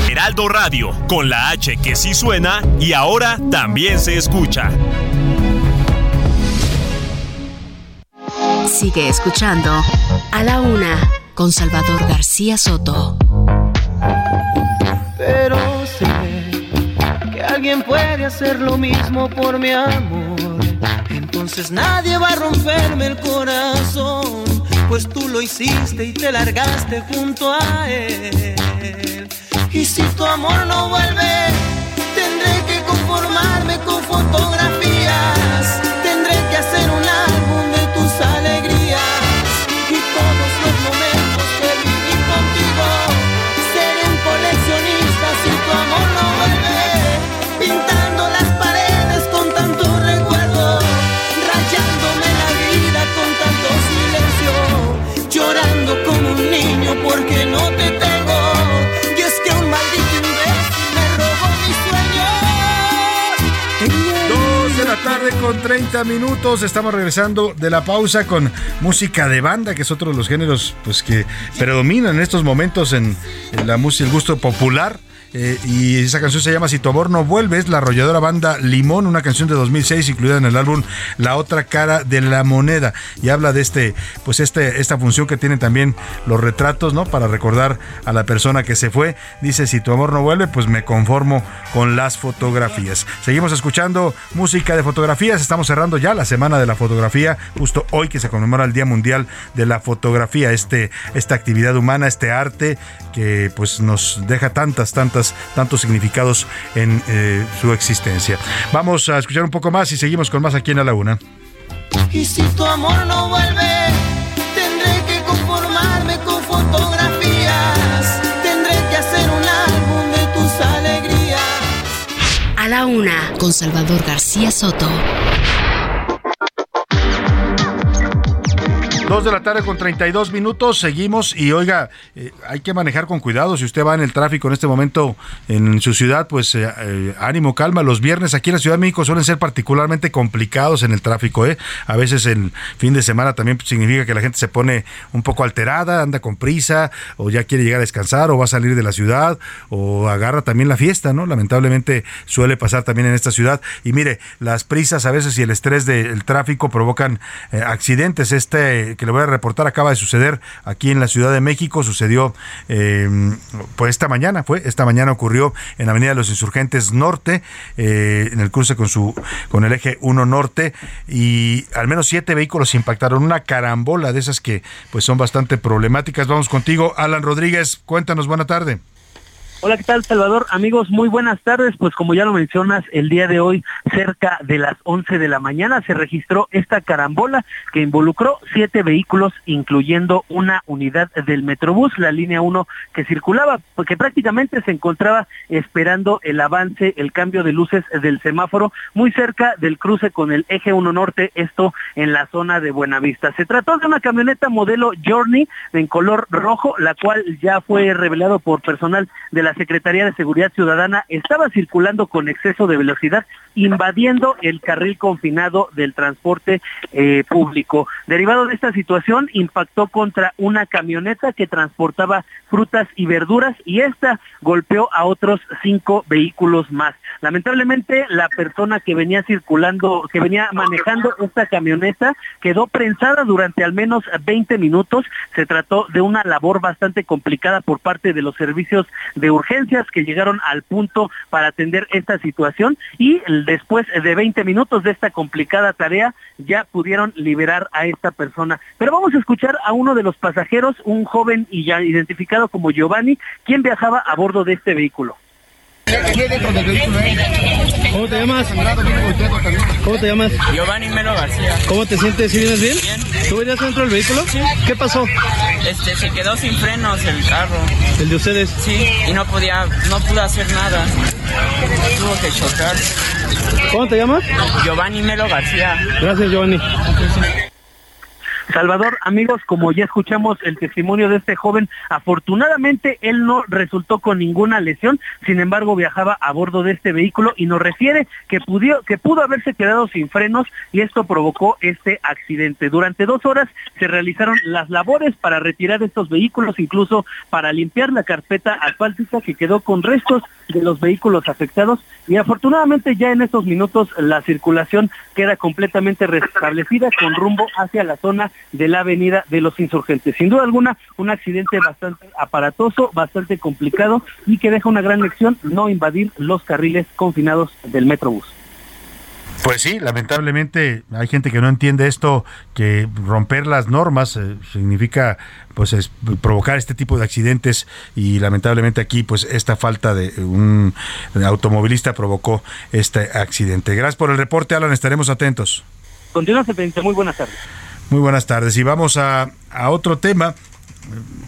Heraldo Radio, con la H que sí suena y ahora también se escucha. Sigue escuchando A la Una con Salvador García Soto. Pero sé que alguien puede hacer lo mismo por mi amor. Entonces nadie va a romperme el corazón, pues tú lo hiciste y te largaste junto a él. Y si tu amor no vuelve, tendré que conformarme con fotografías. Con 30 minutos. Estamos regresando de la pausa con música de banda, que es otro de los géneros pues que predominan en estos momentos en, en la música, el gusto popular. Eh, y esa canción se llama Si tu amor no vuelve, es la arrolladora banda Limón, una canción de 2006 incluida en el álbum La otra cara de la moneda y habla de este, pues este, esta función que tienen también los retratos, ¿no? Para recordar a la persona que se fue. Dice si tu amor no vuelve, pues me conformo con las fotografías. Seguimos escuchando música de fotografías. Estamos cerrando ya la semana de la fotografía, justo hoy que se conmemora el Día Mundial de la Fotografía, este, esta actividad humana, este arte que pues nos deja tantas, tantas tantos significados en eh, su existencia. Vamos a escuchar un poco más y seguimos con más aquí en A la Una. Y si tu amor no vuelve, tendré que conformarme con fotografías. Tendré que hacer un álbum de tus alegrías. A la Una con Salvador García Soto. Dos de la tarde con 32 minutos, seguimos y oiga, eh, hay que manejar con cuidado. Si usted va en el tráfico en este momento en su ciudad, pues eh, eh, ánimo, calma. Los viernes aquí en la Ciudad de México suelen ser particularmente complicados en el tráfico. ¿eh? A veces el fin de semana también significa que la gente se pone un poco alterada, anda con prisa, o ya quiere llegar a descansar, o va a salir de la ciudad, o agarra también la fiesta, ¿no? Lamentablemente suele pasar también en esta ciudad. Y mire, las prisas a veces y el estrés del tráfico provocan accidentes. Este que le voy a reportar acaba de suceder aquí en la Ciudad de México, sucedió eh, pues esta mañana, fue, esta mañana ocurrió en la Avenida de los Insurgentes Norte, eh, en el cruce con su, con el eje 1 Norte, y al menos siete vehículos impactaron, una carambola de esas que pues son bastante problemáticas. Vamos contigo, Alan Rodríguez, cuéntanos, buena tarde. Hola, ¿qué tal, Salvador? Amigos, muy buenas tardes. Pues como ya lo mencionas, el día de hoy, cerca de las 11 de la mañana, se registró esta carambola que involucró siete vehículos, incluyendo una unidad del Metrobús, la línea 1 que circulaba, porque prácticamente se encontraba esperando el avance, el cambio de luces del semáforo, muy cerca del cruce con el eje 1 norte, esto en la zona de Buenavista. Se trató de una camioneta modelo Journey en color rojo, la cual ya fue revelado por personal de la Secretaría de Seguridad Ciudadana estaba circulando con exceso de velocidad, invadiendo el carril confinado del transporte eh, público. Derivado de esta situación, impactó contra una camioneta que transportaba frutas y verduras y esta golpeó a otros cinco vehículos más. Lamentablemente, la persona que venía circulando, que venía manejando esta camioneta, quedó prensada durante al menos 20 minutos. Se trató de una labor bastante complicada por parte de los servicios de urgencias que llegaron al punto para atender esta situación y después de 20 minutos de esta complicada tarea ya pudieron liberar a esta persona. Pero vamos a escuchar a uno de los pasajeros, un joven y ya identificado como Giovanni, quien viajaba a bordo de este vehículo. ¿Cómo te llamas? ¿Cómo te llamas? Giovanni Melo García. ¿Cómo te sientes? ¿Sí vienes bien? Bien. ¿Tú venías dentro del vehículo? Sí. ¿Qué pasó? Este, se quedó sin frenos el carro. ¿El de ustedes? Sí, y no podía, no pude hacer nada. Tuvo que chocar. ¿Cómo te llamas? Giovanni Melo García. Gracias, Giovanni. Salvador, amigos, como ya escuchamos el testimonio de este joven, afortunadamente él no resultó con ninguna lesión, sin embargo viajaba a bordo de este vehículo y nos refiere que, pudió, que pudo haberse quedado sin frenos y esto provocó este accidente. Durante dos horas se realizaron las labores para retirar estos vehículos, incluso para limpiar la carpeta asfáltica que quedó con restos de los vehículos afectados y afortunadamente ya en estos minutos la circulación queda completamente restablecida con rumbo hacia la zona de la avenida de los insurgentes. Sin duda alguna, un accidente bastante aparatoso, bastante complicado y que deja una gran lección no invadir los carriles confinados del Metrobús. Pues sí, lamentablemente hay gente que no entiende esto, que romper las normas eh, significa pues es provocar este tipo de accidentes y lamentablemente aquí pues esta falta de un automovilista provocó este accidente. Gracias por el reporte, Alan, estaremos atentos. Continúa, muy buenas tardes. Muy buenas tardes y vamos a, a otro tema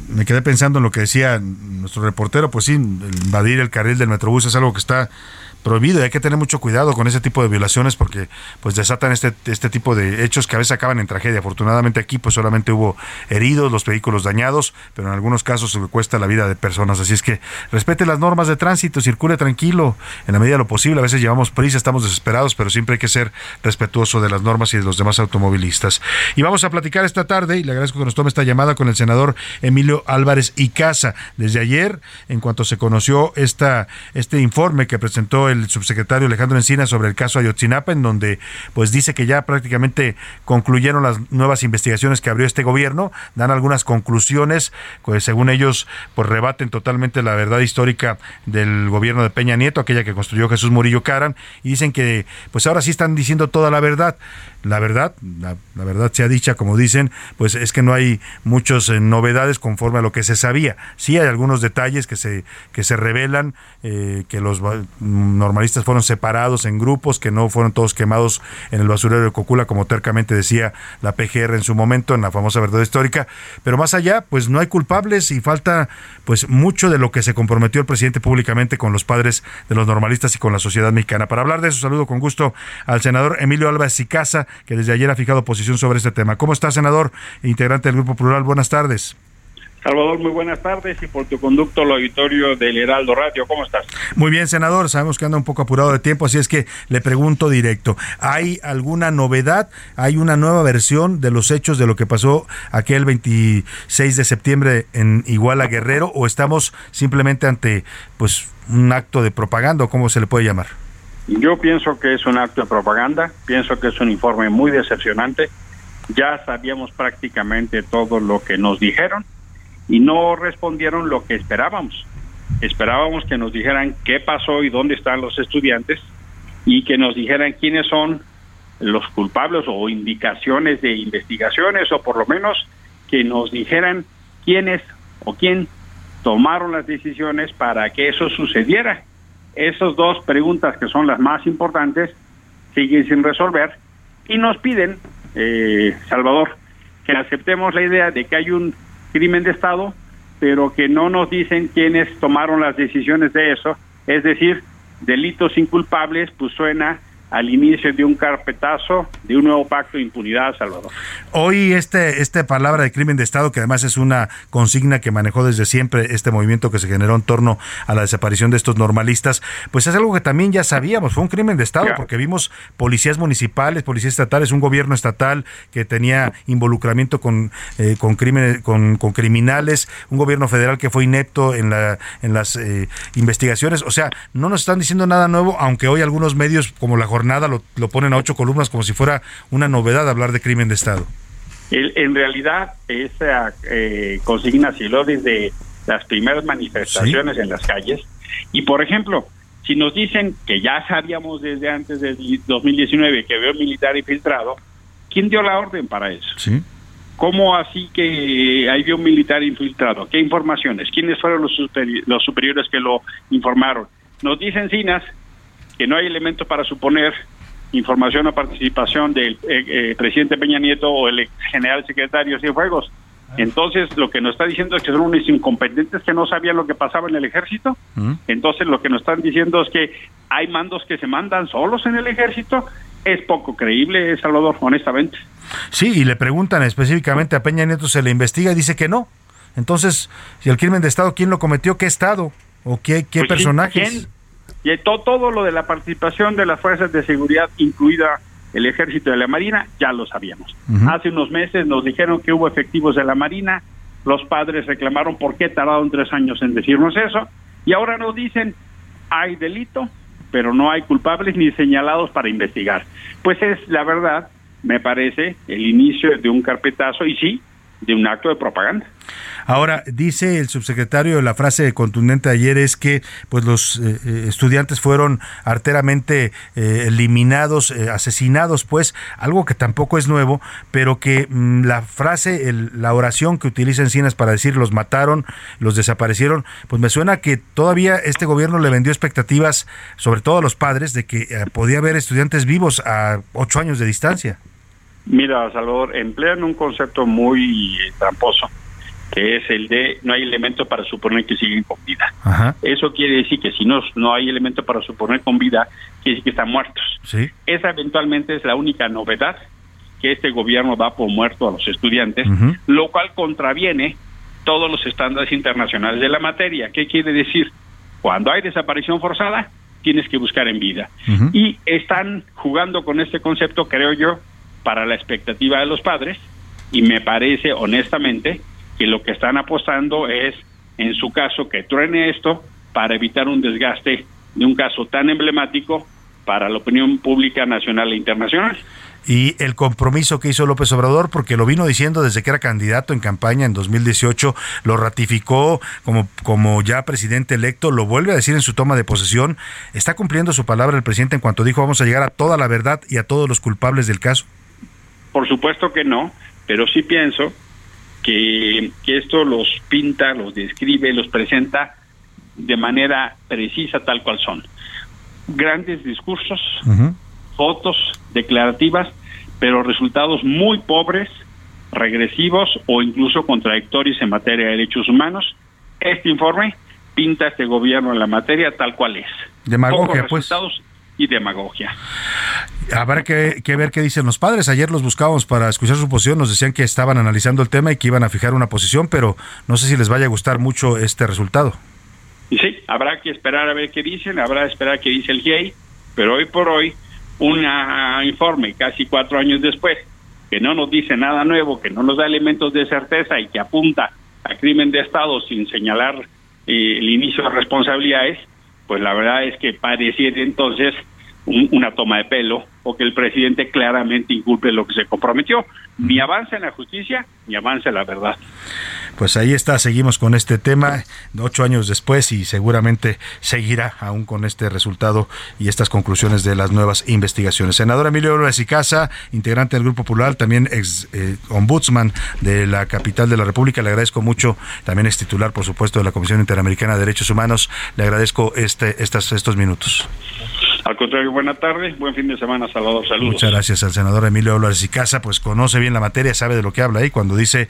me quedé pensando en lo que decía nuestro reportero, pues sí, invadir el carril del Metrobús es algo que está prohibido y hay que tener mucho cuidado con ese tipo de violaciones porque pues desatan este, este tipo de hechos que a veces acaban en tragedia. Afortunadamente aquí pues solamente hubo heridos, los vehículos dañados, pero en algunos casos se cuesta la vida de personas. Así es que respete las normas de tránsito, circule tranquilo en la medida de lo posible. A veces llevamos prisa, estamos desesperados, pero siempre hay que ser respetuoso de las normas y de los demás automovilistas. Y vamos a platicar esta tarde y le agradezco que nos tome esta llamada con el senador Emilio Álvarez y Casa. Desde ayer, en cuanto se conoció esta, este informe que presentó el el subsecretario Alejandro Encina sobre el caso Ayotzinapa, en donde pues dice que ya prácticamente concluyeron las nuevas investigaciones que abrió este gobierno, dan algunas conclusiones, pues según ellos pues rebaten totalmente la verdad histórica del gobierno de Peña Nieto, aquella que construyó Jesús Murillo Caran, y dicen que pues ahora sí están diciendo toda la verdad. La verdad, la, verdad sea dicha, como dicen, pues es que no hay muchas eh, novedades conforme a lo que se sabía. Sí hay algunos detalles que se, que se revelan, eh, que los normalistas fueron separados en grupos, que no fueron todos quemados en el basurero de Cocula, como tercamente decía la PGR en su momento, en la famosa verdad histórica. Pero más allá, pues no hay culpables y falta pues mucho de lo que se comprometió el presidente públicamente con los padres de los normalistas y con la sociedad mexicana. Para hablar de eso, saludo con gusto al senador Emilio Álvarez y que desde ayer ha fijado posición sobre este tema. ¿Cómo está, senador, integrante del Grupo Plural? Buenas tardes. Salvador, muy buenas tardes y por tu conducto al auditorio del Heraldo Radio. ¿Cómo estás? Muy bien, senador. Sabemos que anda un poco apurado de tiempo, así es que le pregunto directo. ¿Hay alguna novedad? ¿Hay una nueva versión de los hechos de lo que pasó aquel 26 de septiembre en Iguala Guerrero o estamos simplemente ante pues un acto de propaganda o cómo se le puede llamar? Yo pienso que es un acto de propaganda, pienso que es un informe muy decepcionante. Ya sabíamos prácticamente todo lo que nos dijeron y no respondieron lo que esperábamos. Esperábamos que nos dijeran qué pasó y dónde están los estudiantes y que nos dijeran quiénes son los culpables o indicaciones de investigaciones o por lo menos que nos dijeran quiénes o quién tomaron las decisiones para que eso sucediera. Esas dos preguntas que son las más importantes siguen sin resolver y nos piden, eh, Salvador, que aceptemos la idea de que hay un crimen de Estado, pero que no nos dicen quiénes tomaron las decisiones de eso. Es decir, delitos inculpables, pues suena al inicio de un carpetazo de un nuevo pacto de impunidad, Salvador. Hoy este esta palabra de crimen de Estado, que además es una consigna que manejó desde siempre este movimiento que se generó en torno a la desaparición de estos normalistas, pues es algo que también ya sabíamos, fue un crimen de Estado, porque vimos policías municipales, policías estatales, un gobierno estatal que tenía involucramiento con, eh, con, crimen, con, con, criminales, un gobierno federal que fue inepto en, la, en las eh, investigaciones, o sea, no nos están diciendo nada nuevo, aunque hoy algunos medios como la jornada lo, lo ponen a ocho columnas como si fuera una novedad hablar de crimen de Estado. en realidad, esa eh, consigna se lo desde las primeras manifestaciones en las calles. Y, por ejemplo, si nos dicen que ya sabíamos desde antes del 2019 que había un militar infiltrado, ¿quién dio la orden para eso? Sí. ¿Cómo así que había un militar infiltrado? ¿Qué informaciones? ¿Quiénes fueron los, los superiores que lo informaron? Nos dicen Cinas que no hay elemento para suponer información o participación del eh, eh, presidente Peña Nieto o el general secretario Cienfuegos. Entonces, lo que nos está diciendo es que son unos incompetentes que no sabían lo que pasaba en el ejército. Entonces, lo que nos están diciendo es que hay mandos que se mandan solos en el ejército. Es poco creíble, Salvador, honestamente. Sí, y le preguntan específicamente a Peña Nieto, se le investiga y dice que no. Entonces, si el crimen de Estado, ¿quién lo cometió? ¿Qué Estado? ¿O qué, qué pues personajes? Y todo, todo lo de la participación de las fuerzas de seguridad, incluida el ejército de la Marina, ya lo sabíamos. Hace unos meses nos dijeron que hubo efectivos de la Marina, los padres reclamaron por qué tardaron tres años en decirnos eso, y ahora nos dicen hay delito, pero no hay culpables ni señalados para investigar. Pues es la verdad, me parece, el inicio de un carpetazo y sí, de un acto de propaganda. Ahora, dice el subsecretario, la frase contundente de ayer es que pues los eh, eh, estudiantes fueron arteramente eh, eliminados, asesinados, pues, algo que tampoco es nuevo, pero que mm, la frase, la oración que utiliza Encinas para decir los mataron, los desaparecieron, pues me suena que todavía este gobierno le vendió expectativas, sobre todo a los padres, de que podía haber estudiantes vivos a ocho años de distancia. Mira, Salvador, emplean un concepto muy tramposo que es el de no hay elemento para suponer que siguen con vida. Eso quiere decir que si no, no hay elemento para suponer con vida, quiere decir que están muertos. Esa eventualmente es la única novedad que este gobierno da por muerto a los estudiantes, lo cual contraviene todos los estándares internacionales de la materia. ¿Qué quiere decir? Cuando hay desaparición forzada, tienes que buscar en vida. Y están jugando con este concepto, creo yo, para la expectativa de los padres, y me parece honestamente que lo que están apostando es, en su caso, que truene esto para evitar un desgaste de un caso tan emblemático para la opinión pública nacional e internacional. Y el compromiso que hizo López Obrador, porque lo vino diciendo desde que era candidato en campaña en 2018, lo ratificó como, como ya presidente electo, lo vuelve a decir en su toma de posesión. ¿Está cumpliendo su palabra el presidente en cuanto dijo vamos a llegar a toda la verdad y a todos los culpables del caso? Por supuesto que no, pero sí pienso que, esto los pinta, los describe, los presenta de manera precisa tal cual son. Grandes discursos, fotos declarativas, pero resultados muy pobres, regresivos o incluso contradictorios en materia de derechos humanos. Este informe pinta este gobierno en la materia tal cual es. Demagogia, pues y demagogia. Habrá que, ver qué dicen los padres. Ayer los buscábamos para escuchar su posición. Nos decían que estaban analizando el tema y que iban a fijar una posición, pero no sé si les vaya a gustar mucho este resultado. Sí, habrá que esperar a ver qué dicen, habrá que esperar qué dice el GIEI, pero hoy por hoy, un informe casi cuatro años después, que no nos dice nada nuevo, que no nos da elementos de certeza y que apunta a crimen de Estado sin señalar eh, el inicio de responsabilidades, pues la verdad es que pareciera entonces una toma de pelo o que el presidente claramente incumple lo que se comprometió. Ni avanza en la justicia, ni avanza en la verdad. Pues ahí está, seguimos con este tema ocho años después y seguramente seguirá aún con este resultado y estas conclusiones de las nuevas investigaciones. Senador Emilio Álvarez y Casa, integrante del Grupo Popular, también ex eh, ombudsman de la capital de la República, le agradezco mucho, también es titular, por supuesto, de la Comisión Interamericana de Derechos Humanos, le agradezco este, estas, estos minutos. Al contrario, buena tarde, buen fin de semana, Salvador, saludos. Muchas gracias al senador Emilio Álvarez y Casa, pues conoce bien la materia, sabe de lo que habla ahí cuando dice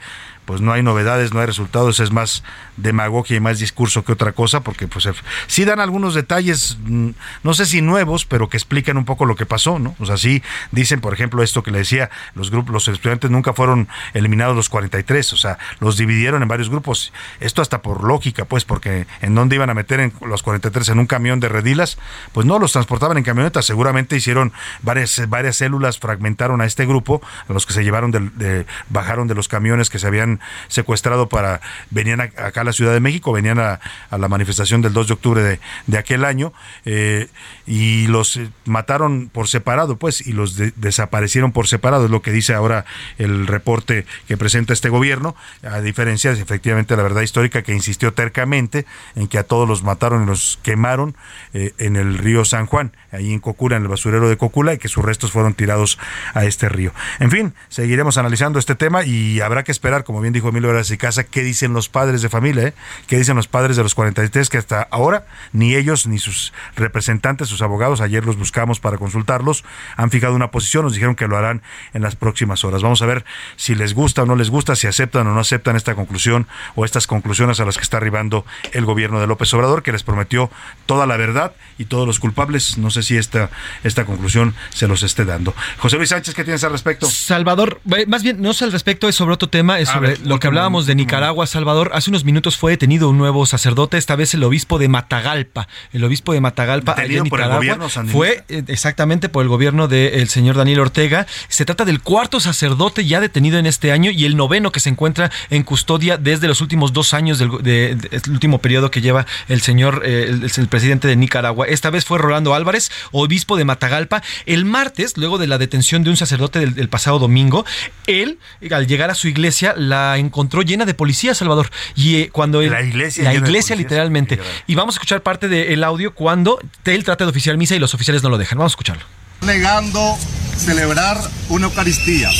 pues no hay novedades, no hay resultados, es más demagogia y más discurso que otra cosa, porque pues sí dan algunos detalles, mm, no sé si nuevos, pero que explican un poco lo que pasó, ¿no? O sea, sí dicen, por ejemplo, esto que le decía, los grupos, los estudiantes nunca fueron eliminados los 43, o sea, los dividieron en varios grupos. Esto hasta por lógica, pues, porque en dónde iban a meter en los 43 en un camión de redilas, pues no los transportaban en camionetas, seguramente hicieron varias varias células fragmentaron a este grupo, a los que se llevaron de, bajaron de los camiones que se habían secuestrado para, venían acá a la Ciudad de México, venían a, la manifestación del 2 de octubre de, aquel año, eh, y los eh, mataron por separado, pues, y los desaparecieron por separado, es lo que dice ahora el reporte que presenta este gobierno, a diferencia, efectivamente, la verdad histórica que insistió tercamente en que a todos los mataron y los quemaron eh, en el río San Juan, ahí en Cocula, en el basurero de Cocula, y que sus restos fueron tirados a este río. En fin, seguiremos analizando este tema y habrá que esperar, como bien dijo Emilio Horas y Casa, qué dicen los padres de familia, eh? qué dicen los padres de los 43 que hasta ahora ni ellos ni sus representantes, sus abogados, ayer los buscamos para consultarlos, han fijado una posición, nos dijeron que lo harán en las próximas horas. Vamos a ver si les gusta o no les gusta, si aceptan o no aceptan esta conclusión o estas conclusiones a las que está arribando el gobierno de López Obrador, que les prometió toda la verdad y todos los culpables. No sé si esta, esta conclusión se los esté dando. José Luis Sánchez, ¿qué tienes al respecto? Salvador, más bien, no es al respecto, es sobre otro tema, es sobre lo que hablábamos de Nicaragua, Salvador, hace unos minutos fue detenido un nuevo sacerdote, esta vez el obispo de Matagalpa. El obispo de Matagalpa, allá en por el Nicaragua, fue eh, exactamente por el gobierno del señor Daniel Ortega. Se trata del cuarto sacerdote ya detenido en este año y el noveno que se encuentra en custodia desde los últimos dos años del de- de- el último periodo que lleva el señor, eh, el, el presidente de Nicaragua. Esta vez fue Rolando Álvarez, obispo de Matagalpa. El martes, luego de la detención de un sacerdote del, del pasado domingo, él, al llegar a su iglesia, la encontró llena de policías, Salvador. Y eh, cuando él, La iglesia la literalmente. Y vamos a escuchar parte del audio cuando él trata de oficiar misa y los oficiales no lo dejan. Vamos a escucharlo. negando celebrar una Eucaristía.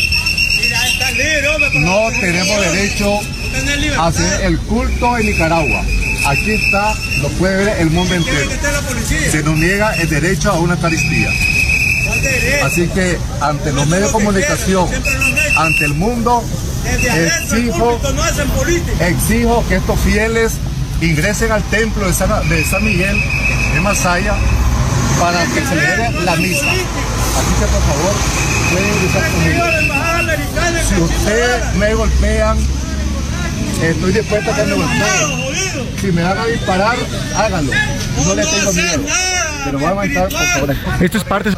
No tenemos derecho a hacer el culto en Nicaragua. Aquí está, lo puede ver el mundo entero. Se nos niega el derecho a una Eucaristía. Así que ante los medios de comunicación, ante el mundo, exijo, exijo que estos fieles ingresen al templo de San, Miguel de Masaya para que dé la misa. Así que por favor, pueden ingresar conmigo. Si ustedes me golpean, estoy dispuesto a que me golpeen. Si me van a disparar, háganlo. No les tengo miedo. Pero van a estar, por favor. Esto es parte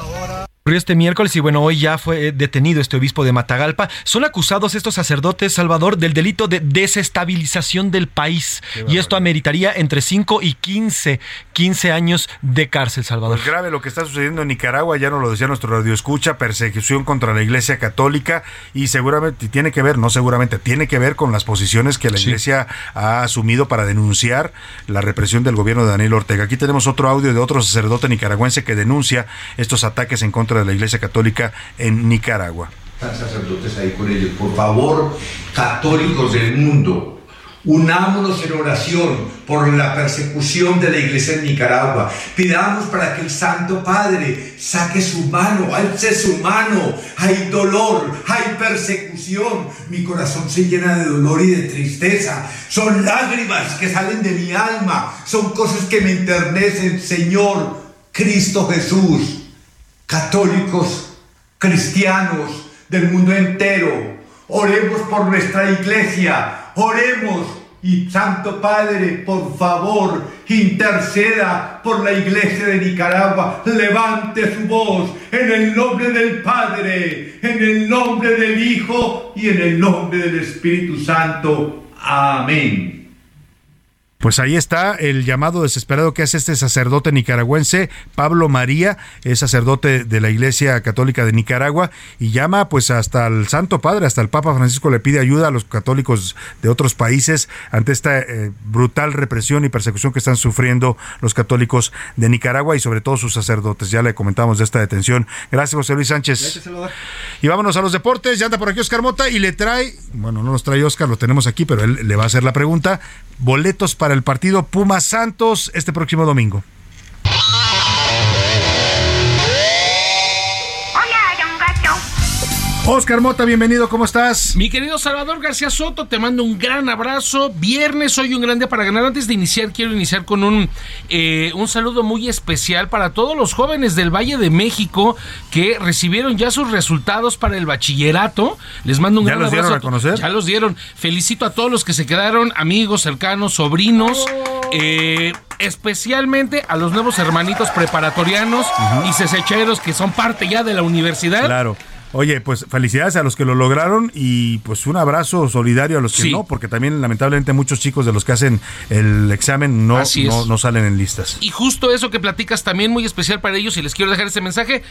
ocurrió este miércoles y bueno, hoy ya fue eh, detenido este obispo de Matagalpa. Son acusados estos sacerdotes, Salvador, del delito de desestabilización del país. Y esto ameritaría entre 5 y 15, 15 años de cárcel, Salvador. Pues grave lo que está sucediendo en Nicaragua, ya nos lo decía nuestro radio escucha, persecución contra la Iglesia Católica y seguramente tiene que ver, no seguramente, tiene que ver con las posiciones que la Iglesia ha asumido para denunciar la represión del gobierno de Daniel Ortega. Aquí tenemos otro audio de otro sacerdote nicaragüense que denuncia estos ataques en contra de la Iglesia Católica en Nicaragua. Sacerdotes ahí con ellos. Por favor, católicos del mundo, unámonos en oración por la persecución de la iglesia en Nicaragua. Pidamos para que el Santo Padre saque su mano, alce su mano. Hay dolor, hay persecución. Mi corazón se llena de dolor y de tristeza. Son lágrimas que salen de mi alma. Son cosas que me enternecen, Señor. Cristo Jesús católicos, cristianos del mundo entero, oremos por nuestra iglesia, oremos y Santo Padre, por favor, interceda por la iglesia de Nicaragua, levante su voz en el nombre del Padre, en el nombre del Hijo y en el nombre del Espíritu Santo. Amén. Pues ahí está el llamado desesperado que hace este sacerdote nicaragüense, Pablo María, es sacerdote de la Iglesia Católica de Nicaragua y llama pues hasta el Santo Padre, hasta el Papa Francisco le pide ayuda a los católicos de otros países ante esta eh, brutal represión y persecución que están sufriendo los católicos de Nicaragua y sobre todo sus sacerdotes. Ya le comentamos de esta detención. Gracias José Luis Sánchez. Y vámonos a los deportes. Ya anda por aquí Oscar Mota y le trae, bueno, no nos trae Oscar, lo tenemos aquí, pero él le va a hacer la pregunta. Boletos para el partido Pumas Santos este próximo domingo. Oscar Mota, bienvenido, ¿cómo estás? Mi querido Salvador García Soto, te mando un gran abrazo. Viernes, hoy un gran día para ganar. Antes de iniciar, quiero iniciar con un, eh, un saludo muy especial para todos los jóvenes del Valle de México que recibieron ya sus resultados para el bachillerato. Les mando un ¿Ya gran los dieron abrazo. a conocer? Ya los dieron. Felicito a todos los que se quedaron, amigos, cercanos, sobrinos. eh, especialmente a los nuevos hermanitos preparatorianos y cesecheros que son parte ya de la universidad. Claro. Oye, pues felicidades a los que lo lograron y pues un abrazo solidario a los que Sí. no, porque también lamentablemente muchos chicos de los que hacen el examen no, no, no salen en listas. Y justo eso que platicas también muy especial para ellos y les quiero dejar ese mensaje.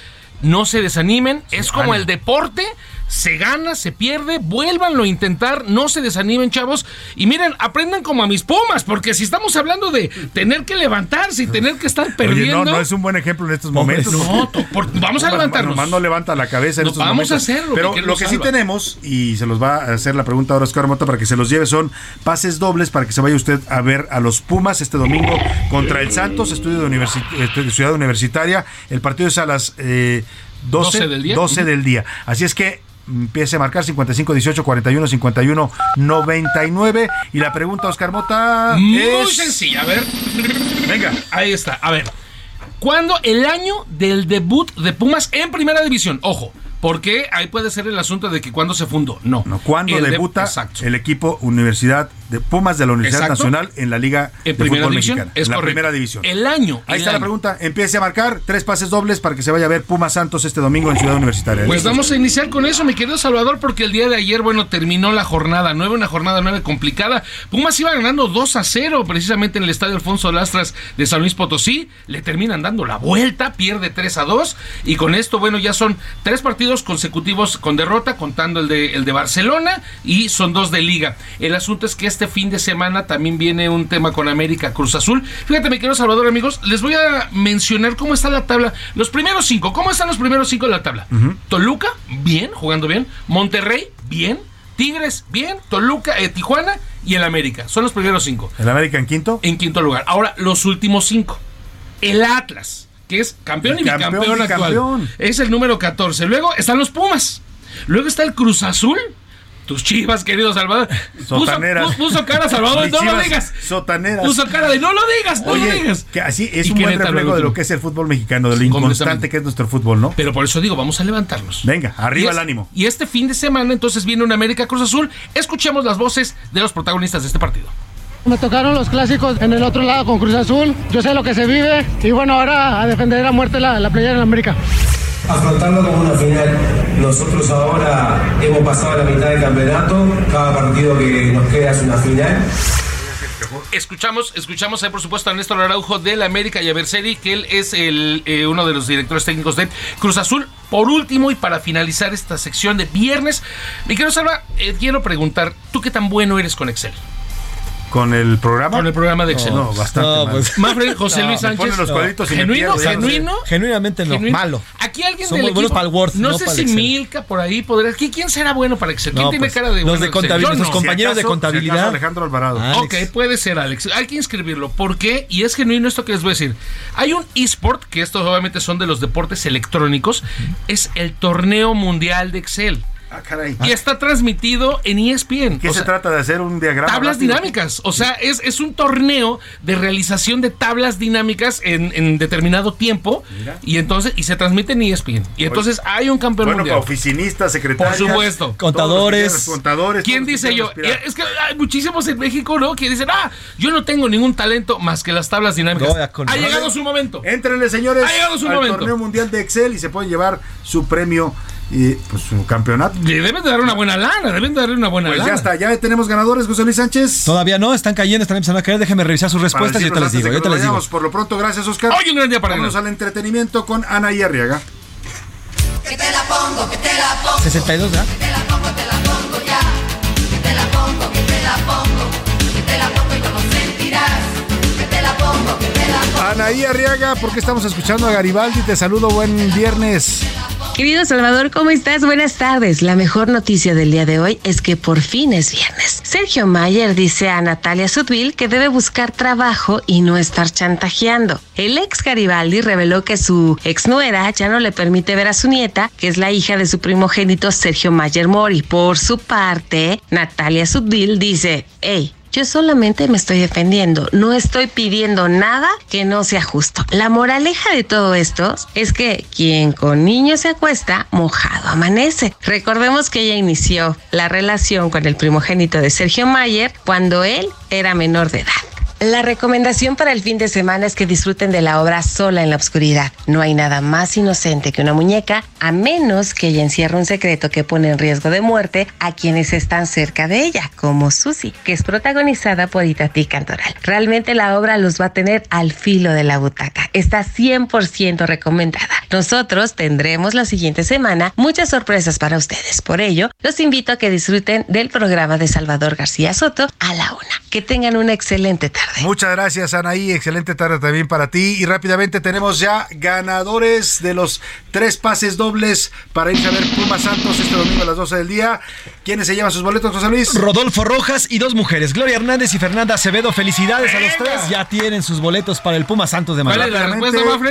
No se desanimen, es como el deporte, se gana, se pierde, vuélvanlo a intentar, no se desanimen chavos y miren, aprendan como a mis pumas, porque si estamos hablando de tener que levantarse y tener que estar Oye, perdiendo, no, no es un buen ejemplo en estos momentos. no, por- vamos a levantarnos. nomás no levanta la cabeza en No, estos vamos momentos. a hacerlo, Pero lo que sí tenemos, y se los va a hacer la pregunta ahora Oscar Mota para que se los lleve, son pases dobles para que se vaya usted a ver a los Pumas este domingo contra el Santos, estudio de, universi- de Ciudad Universitaria. El partido es a las eh, 12, 12 del día. 12 del día. Así es que empiece a marcar 55 18 41 51 99 y la pregunta Oscar Mota Muy es sencilla, a ver. Venga. Ahí está, a ver. ¿Cuándo el año del debut de Pumas en Primera División? Ojo, Porque ahí puede ser el asunto de que cuando se fundó. No. No, cuando El de- debuta el equipo Universidad de Pumas de la Universidad Exacto. Nacional en la Liga En de Fútbol división, Mexicana. es en la correcto. primera división. El año. Ahí el está la pregunta. Empiece a marcar tres pases dobles para que se vaya a ver Pumas Santos este domingo en Ciudad Universitaria. Pues vamos a iniciar con eso, mi querido Salvador, porque el día de ayer, bueno, terminó la jornada 9, una jornada 9 complicada. Pumas iba ganando 2 a 0 precisamente en el estadio Alfonso Lastras de San Luis Potosí. Le terminan dando la vuelta, pierde 3 a 2. Y con esto, bueno, ya son tres partidos consecutivos con derrota, contando el de, el de Barcelona, y son dos de liga. El asunto es que este fin de semana también viene un tema con América Cruz Azul. Fíjate, mi querido Salvador, amigos, les voy a mencionar cómo está la tabla. Los primeros cinco, ¿cómo están los primeros cinco de la tabla? Toluca, bien, jugando bien. Monterrey, bien. Tigres, bien. Toluca, eh, Tijuana y el América. Son los primeros cinco. ¿El América en quinto? En quinto lugar. Ahora, los últimos cinco. El Atlas, que es campeón y Campeón, bicampeón actual. bicampeón. Es el número 14. Luego están los Pumas. Luego está el Cruz Azul. Tus chivas, querido Salvador. Sotaneras. pu- puso cara, Salvador, no lo digas. Sotaneras. Puso cara de no lo digas, no Oye, lo digas. que así es un buen reflejo de lo que es el fútbol mexicano, de lo inconstante que es nuestro fútbol, ¿no? Pero por eso digo, vamos a levantarnos. Venga, arriba el ánimo. Y este fin de semana entonces viene un América Cruz Azul. Escuchemos las voces de los protagonistas de este partido. Me tocaron los clásicos en el otro lado con Cruz Azul. Yo sé lo que se vive y bueno, ahora a defender a muerte la, la playera en América. Afrontarlo como una final. Nosotros ahora hemos pasado la mitad del campeonato. Cada partido que nos queda es una final. Escuchamos, escuchamos ahí por supuesto a Néstor Araujo del América y a Berseri, que él es el, eh, uno de los directores técnicos de Cruz Azul. Por último, y para finalizar esta sección de viernes, mi querido Salva, eh, quiero preguntar, ¿tú qué tan bueno eres con Excel? ¿Con el programa? Con el programa de Excel. No, bastante No, mal. pues- Mafre, José No, Luis Sánchez. ponen los cuadritos y me genuino, pierdo, ya no sé. genuino. Genuinamente no, genuino. malo. Aquí alguien Somos del buenos equipo, para el Word, no, no sé para si Excel. Milka por ahí podrá. ¿Qui- ¿Quién será bueno para Excel? ¿Quién No, tiene pues, cara de los bueno de contabilidad, los no. compañeros de Si acaso- contabilidad. si acaso Alejandro Alvarado. Alex. Ok, puede ser, Alex. Hay que inscribirlo. ¿Por qué? Y es genuino esto que les voy a decir. Hay un eSport, que estos obviamente son de los deportes electrónicos. Es el torneo mundial de Excel. Ah, caray. Y está transmitido en ESPN. ¿Qué O se sea, trata de hacer un diagrama? Tablas rápido? dinámicas. O sea, es, es un torneo de realización de tablas dinámicas en, en determinado tiempo. Y entonces, y se transmite en ESPN. Y entonces hay un campeón Bueno, mundial. para oficinistas, secretarias. Por supuesto. Contadores. ¿Quién dice yo? Es que hay muchísimos en México, ¿no? Que dicen, ah, yo no tengo ningún talento más que las tablas dinámicas. No, ha llegado su momento. Entrenle, señores, Ha llegado su al momento. torneo mundial de Excel y se pueden llevar su premio y pues su campeonato. Le deben de dar una buena lana, deben de darle una buena Pues lana. ya está, ya tenemos ganadores, José Luis Sánchez. Todavía no, están cayendo, están empezando a caer. Déjenme revisar sus respuestas y yo te les digo. Yo te les digo. Por lo pronto, gracias, Oscar. Hoy un gran día para Vámonos ganar. al entretenimiento con Ana y Arriaga. Que te la pongo, que te la pongo. 62, ¿verdad? Que te la pongo, te la Anaí Arriaga, ¿por qué estamos escuchando a Garibaldi? Te saludo, buen viernes. Querido Salvador, ¿cómo estás? Buenas tardes. La mejor noticia del día de hoy es que por fin es viernes. Sergio Mayer dice a Natalia Sudville que debe buscar trabajo y no estar chantajeando. El ex Garibaldi reveló que su ex nuera ya no le permite ver a su nieta, que es la hija de su primogénito Sergio Mayer Mori. Por su parte, Natalia Sudville dice, hey, yo solamente me estoy defendiendo, no estoy pidiendo nada que no sea justo. La moraleja de todo esto es que quien con niños se acuesta, mojado amanece. Recordemos que ella inició la relación con el primogénito de Sergio Mayer cuando él era menor de edad. La recomendación para el fin de semana es que disfruten de la obra Sola en la Oscuridad. No hay nada más inocente que una muñeca, a menos que ella encierre un secreto que pone en riesgo de muerte a quienes están cerca de ella, como Susie, que es protagonizada por Itatí Cantoral. Realmente la obra los va a tener al filo de la butaca. Está 100% recomendada. Nosotros tendremos la siguiente semana muchas sorpresas para ustedes. Por ello, los invito a que disfruten del programa de Salvador García Soto a la una. Que tengan una excelente tarde. Muchas gracias, Anaí. Excelente tarde también para ti. Y rápidamente tenemos ya ganadores de los tres pases dobles para ir a ver Pumas Santos este domingo a las 12 del día. ¿Quiénes se llevan sus boletos, José Luis? Rodolfo Rojas y dos mujeres, Gloria Hernández y Fernanda Acevedo. Felicidades a los tres. Ya tienen sus boletos para el Puma Santos de Madrid.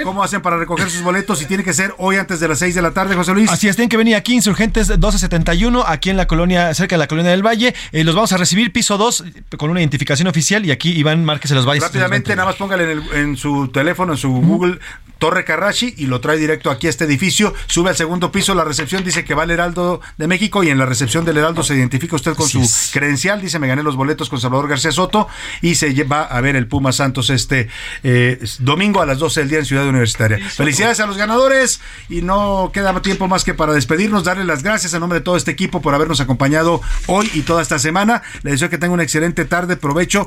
¿Cómo hacen para recoger sus boletos? Y tiene que ser hoy antes de las 6 de la tarde, José Luis. Así es, tienen que venir aquí, Insurgentes 1271, aquí en la colonia, cerca de la colonia del Valle. Eh, los vamos a recibir piso 2 con una identificación oficial y aquí Iván Márquez se los va a Rápidamente, nada más póngale en, el- en su teléfono, en su Google, Torre Carrachi y lo trae directo aquí a este edificio. Sube al segundo piso, la recepción dice que va el Heraldo de México y en la recepción del Heraldo se identifica usted con su credencial. Dice, me gané los boletos con Salvador García Soto y se va a ver el Puma Santos este eh, domingo a las 12 del día en Ciudad Universitaria. Felicidades a los ganadores y no queda tiempo más que para despedirnos, darle las gracias a nombre de todo este equipo por habernos acompañado hoy y toda esta semana. Les deseo que tengan una excelente tarde, provecho.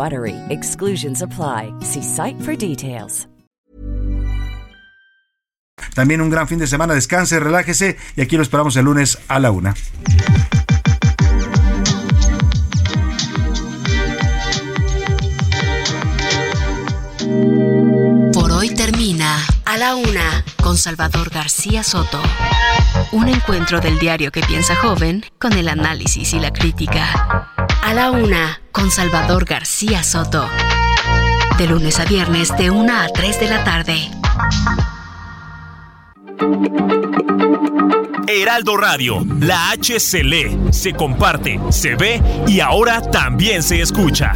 BUTTERY. Exclusions apply. See site for details. También un gran fin de semana, descanse, relájese y aquí lo esperamos el lunes a la una. A la Una con Salvador García Soto. Un encuentro del diario que piensa joven con el análisis y la crítica. A la Una con Salvador García Soto. De lunes a viernes de 1 a 3 de la tarde. Heraldo Radio, la H se lee, se comparte, se ve y ahora también se escucha.